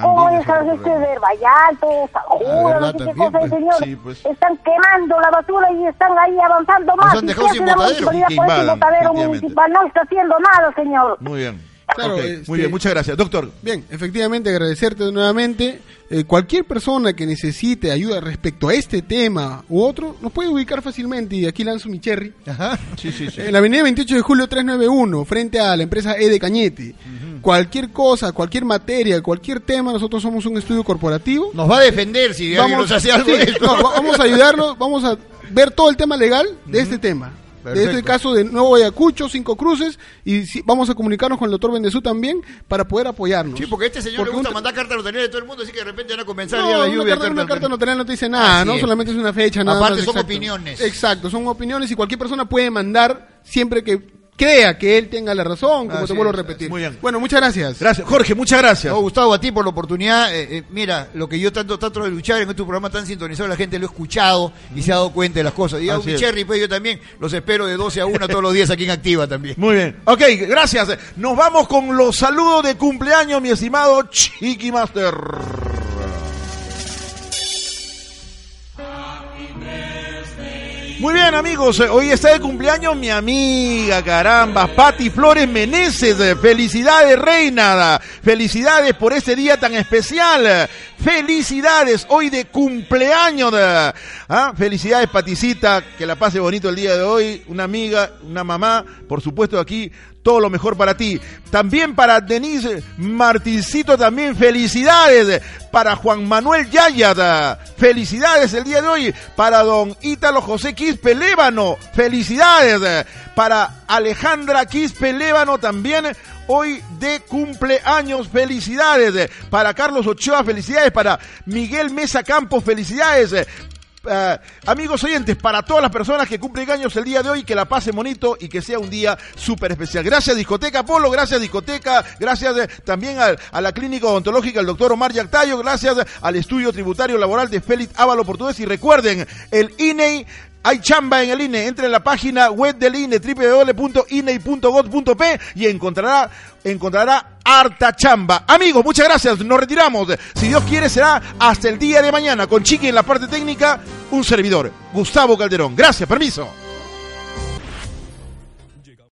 ¿Cómo esas este de Vallalto, San no sé qué cosa, pues. señor? Sí, pues. Están quemando la basura y están ahí avanzando más. Nos han dejado sin botadero. Por botadero municipal no está haciendo nada, señor. Muy bien. Claro, este, muy bien, muchas gracias. Doctor. Bien, efectivamente, agradecerte nuevamente. Eh, cualquier persona que necesite ayuda respecto a este tema u otro, nos puede ubicar fácilmente. Y aquí lanzo mi cherry. Ajá. Sí, sí, sí. En la avenida 28 de julio 391, frente a la empresa E de Cañete. Cualquier cosa, cualquier materia, cualquier tema, nosotros somos un estudio corporativo. Nos va a defender si vamos, nos hace algo vamos a ayudarlo, vamos a ver todo el tema legal de este tema. De este caso de Nuevo Ayacucho, Cinco Cruces, y vamos a comunicarnos con el doctor Bendezú también para poder apoyarnos. Sí, porque este señor le gusta mandar cartas notariales de todo el mundo, así que de repente van a comenzar no, la lluvia. Una, una carta notarial no te dice nada, ¿no? Solamente es una fecha, nada Aparte son opiniones. Exacto, son opiniones y cualquier persona puede mandar siempre que crea que él tenga la razón, como te vuelvo a repetir. Muy bien. Bueno, muchas gracias. Gracias, Jorge, muchas gracias. Gustavo, a ti por la oportunidad. Eh, eh, mira, lo que yo tanto trato de luchar en este programa tan sintonizado, la gente lo ha escuchado y se ha dado cuenta de las cosas. Y a Cherry, pues yo también los espero de 12 a 1 todos los días aquí en Activa también. Muy bien. Ok, gracias. Nos vamos con los saludos de cumpleaños, mi estimado Chiqui Master. Muy bien, amigos. Hoy está de cumpleaños mi amiga, caramba, Patti Flores Meneses. Felicidades, reina. Felicidades por este día tan especial. Felicidades, hoy de cumpleaños. ¿Ah? Felicidades, Paticita. Que la pase bonito el día de hoy. Una amiga, una mamá, por supuesto, aquí todo lo mejor para ti. También para Denise Martincito, también felicidades. Para Juan Manuel Yayada, felicidades el día de hoy. Para don Ítalo José Quispe Lébano, felicidades. Para Alejandra Quispe Lébano también hoy de cumpleaños. Felicidades para Carlos Ochoa, felicidades para Miguel Mesa Campos, felicidades eh, amigos oyentes, para todas las personas que cumplen años el día de hoy, que la pasen bonito y que sea un día súper especial. Gracias Discoteca Polo, gracias Discoteca, gracias eh, también a, la clínica odontológica el doctor Omar Yactayo, gracias al estudio tributario laboral de Félix Ávalo Portugués y recuerden, el INEI hay chamba en el INE. Entre en la página web del INE, www.ine.gov.p y encontrará, encontrará harta chamba. Amigos, muchas gracias. Nos retiramos. Si Dios quiere, será hasta el día de mañana. Con Chiqui en la parte técnica, un servidor, Gustavo Calderón. Gracias, permiso.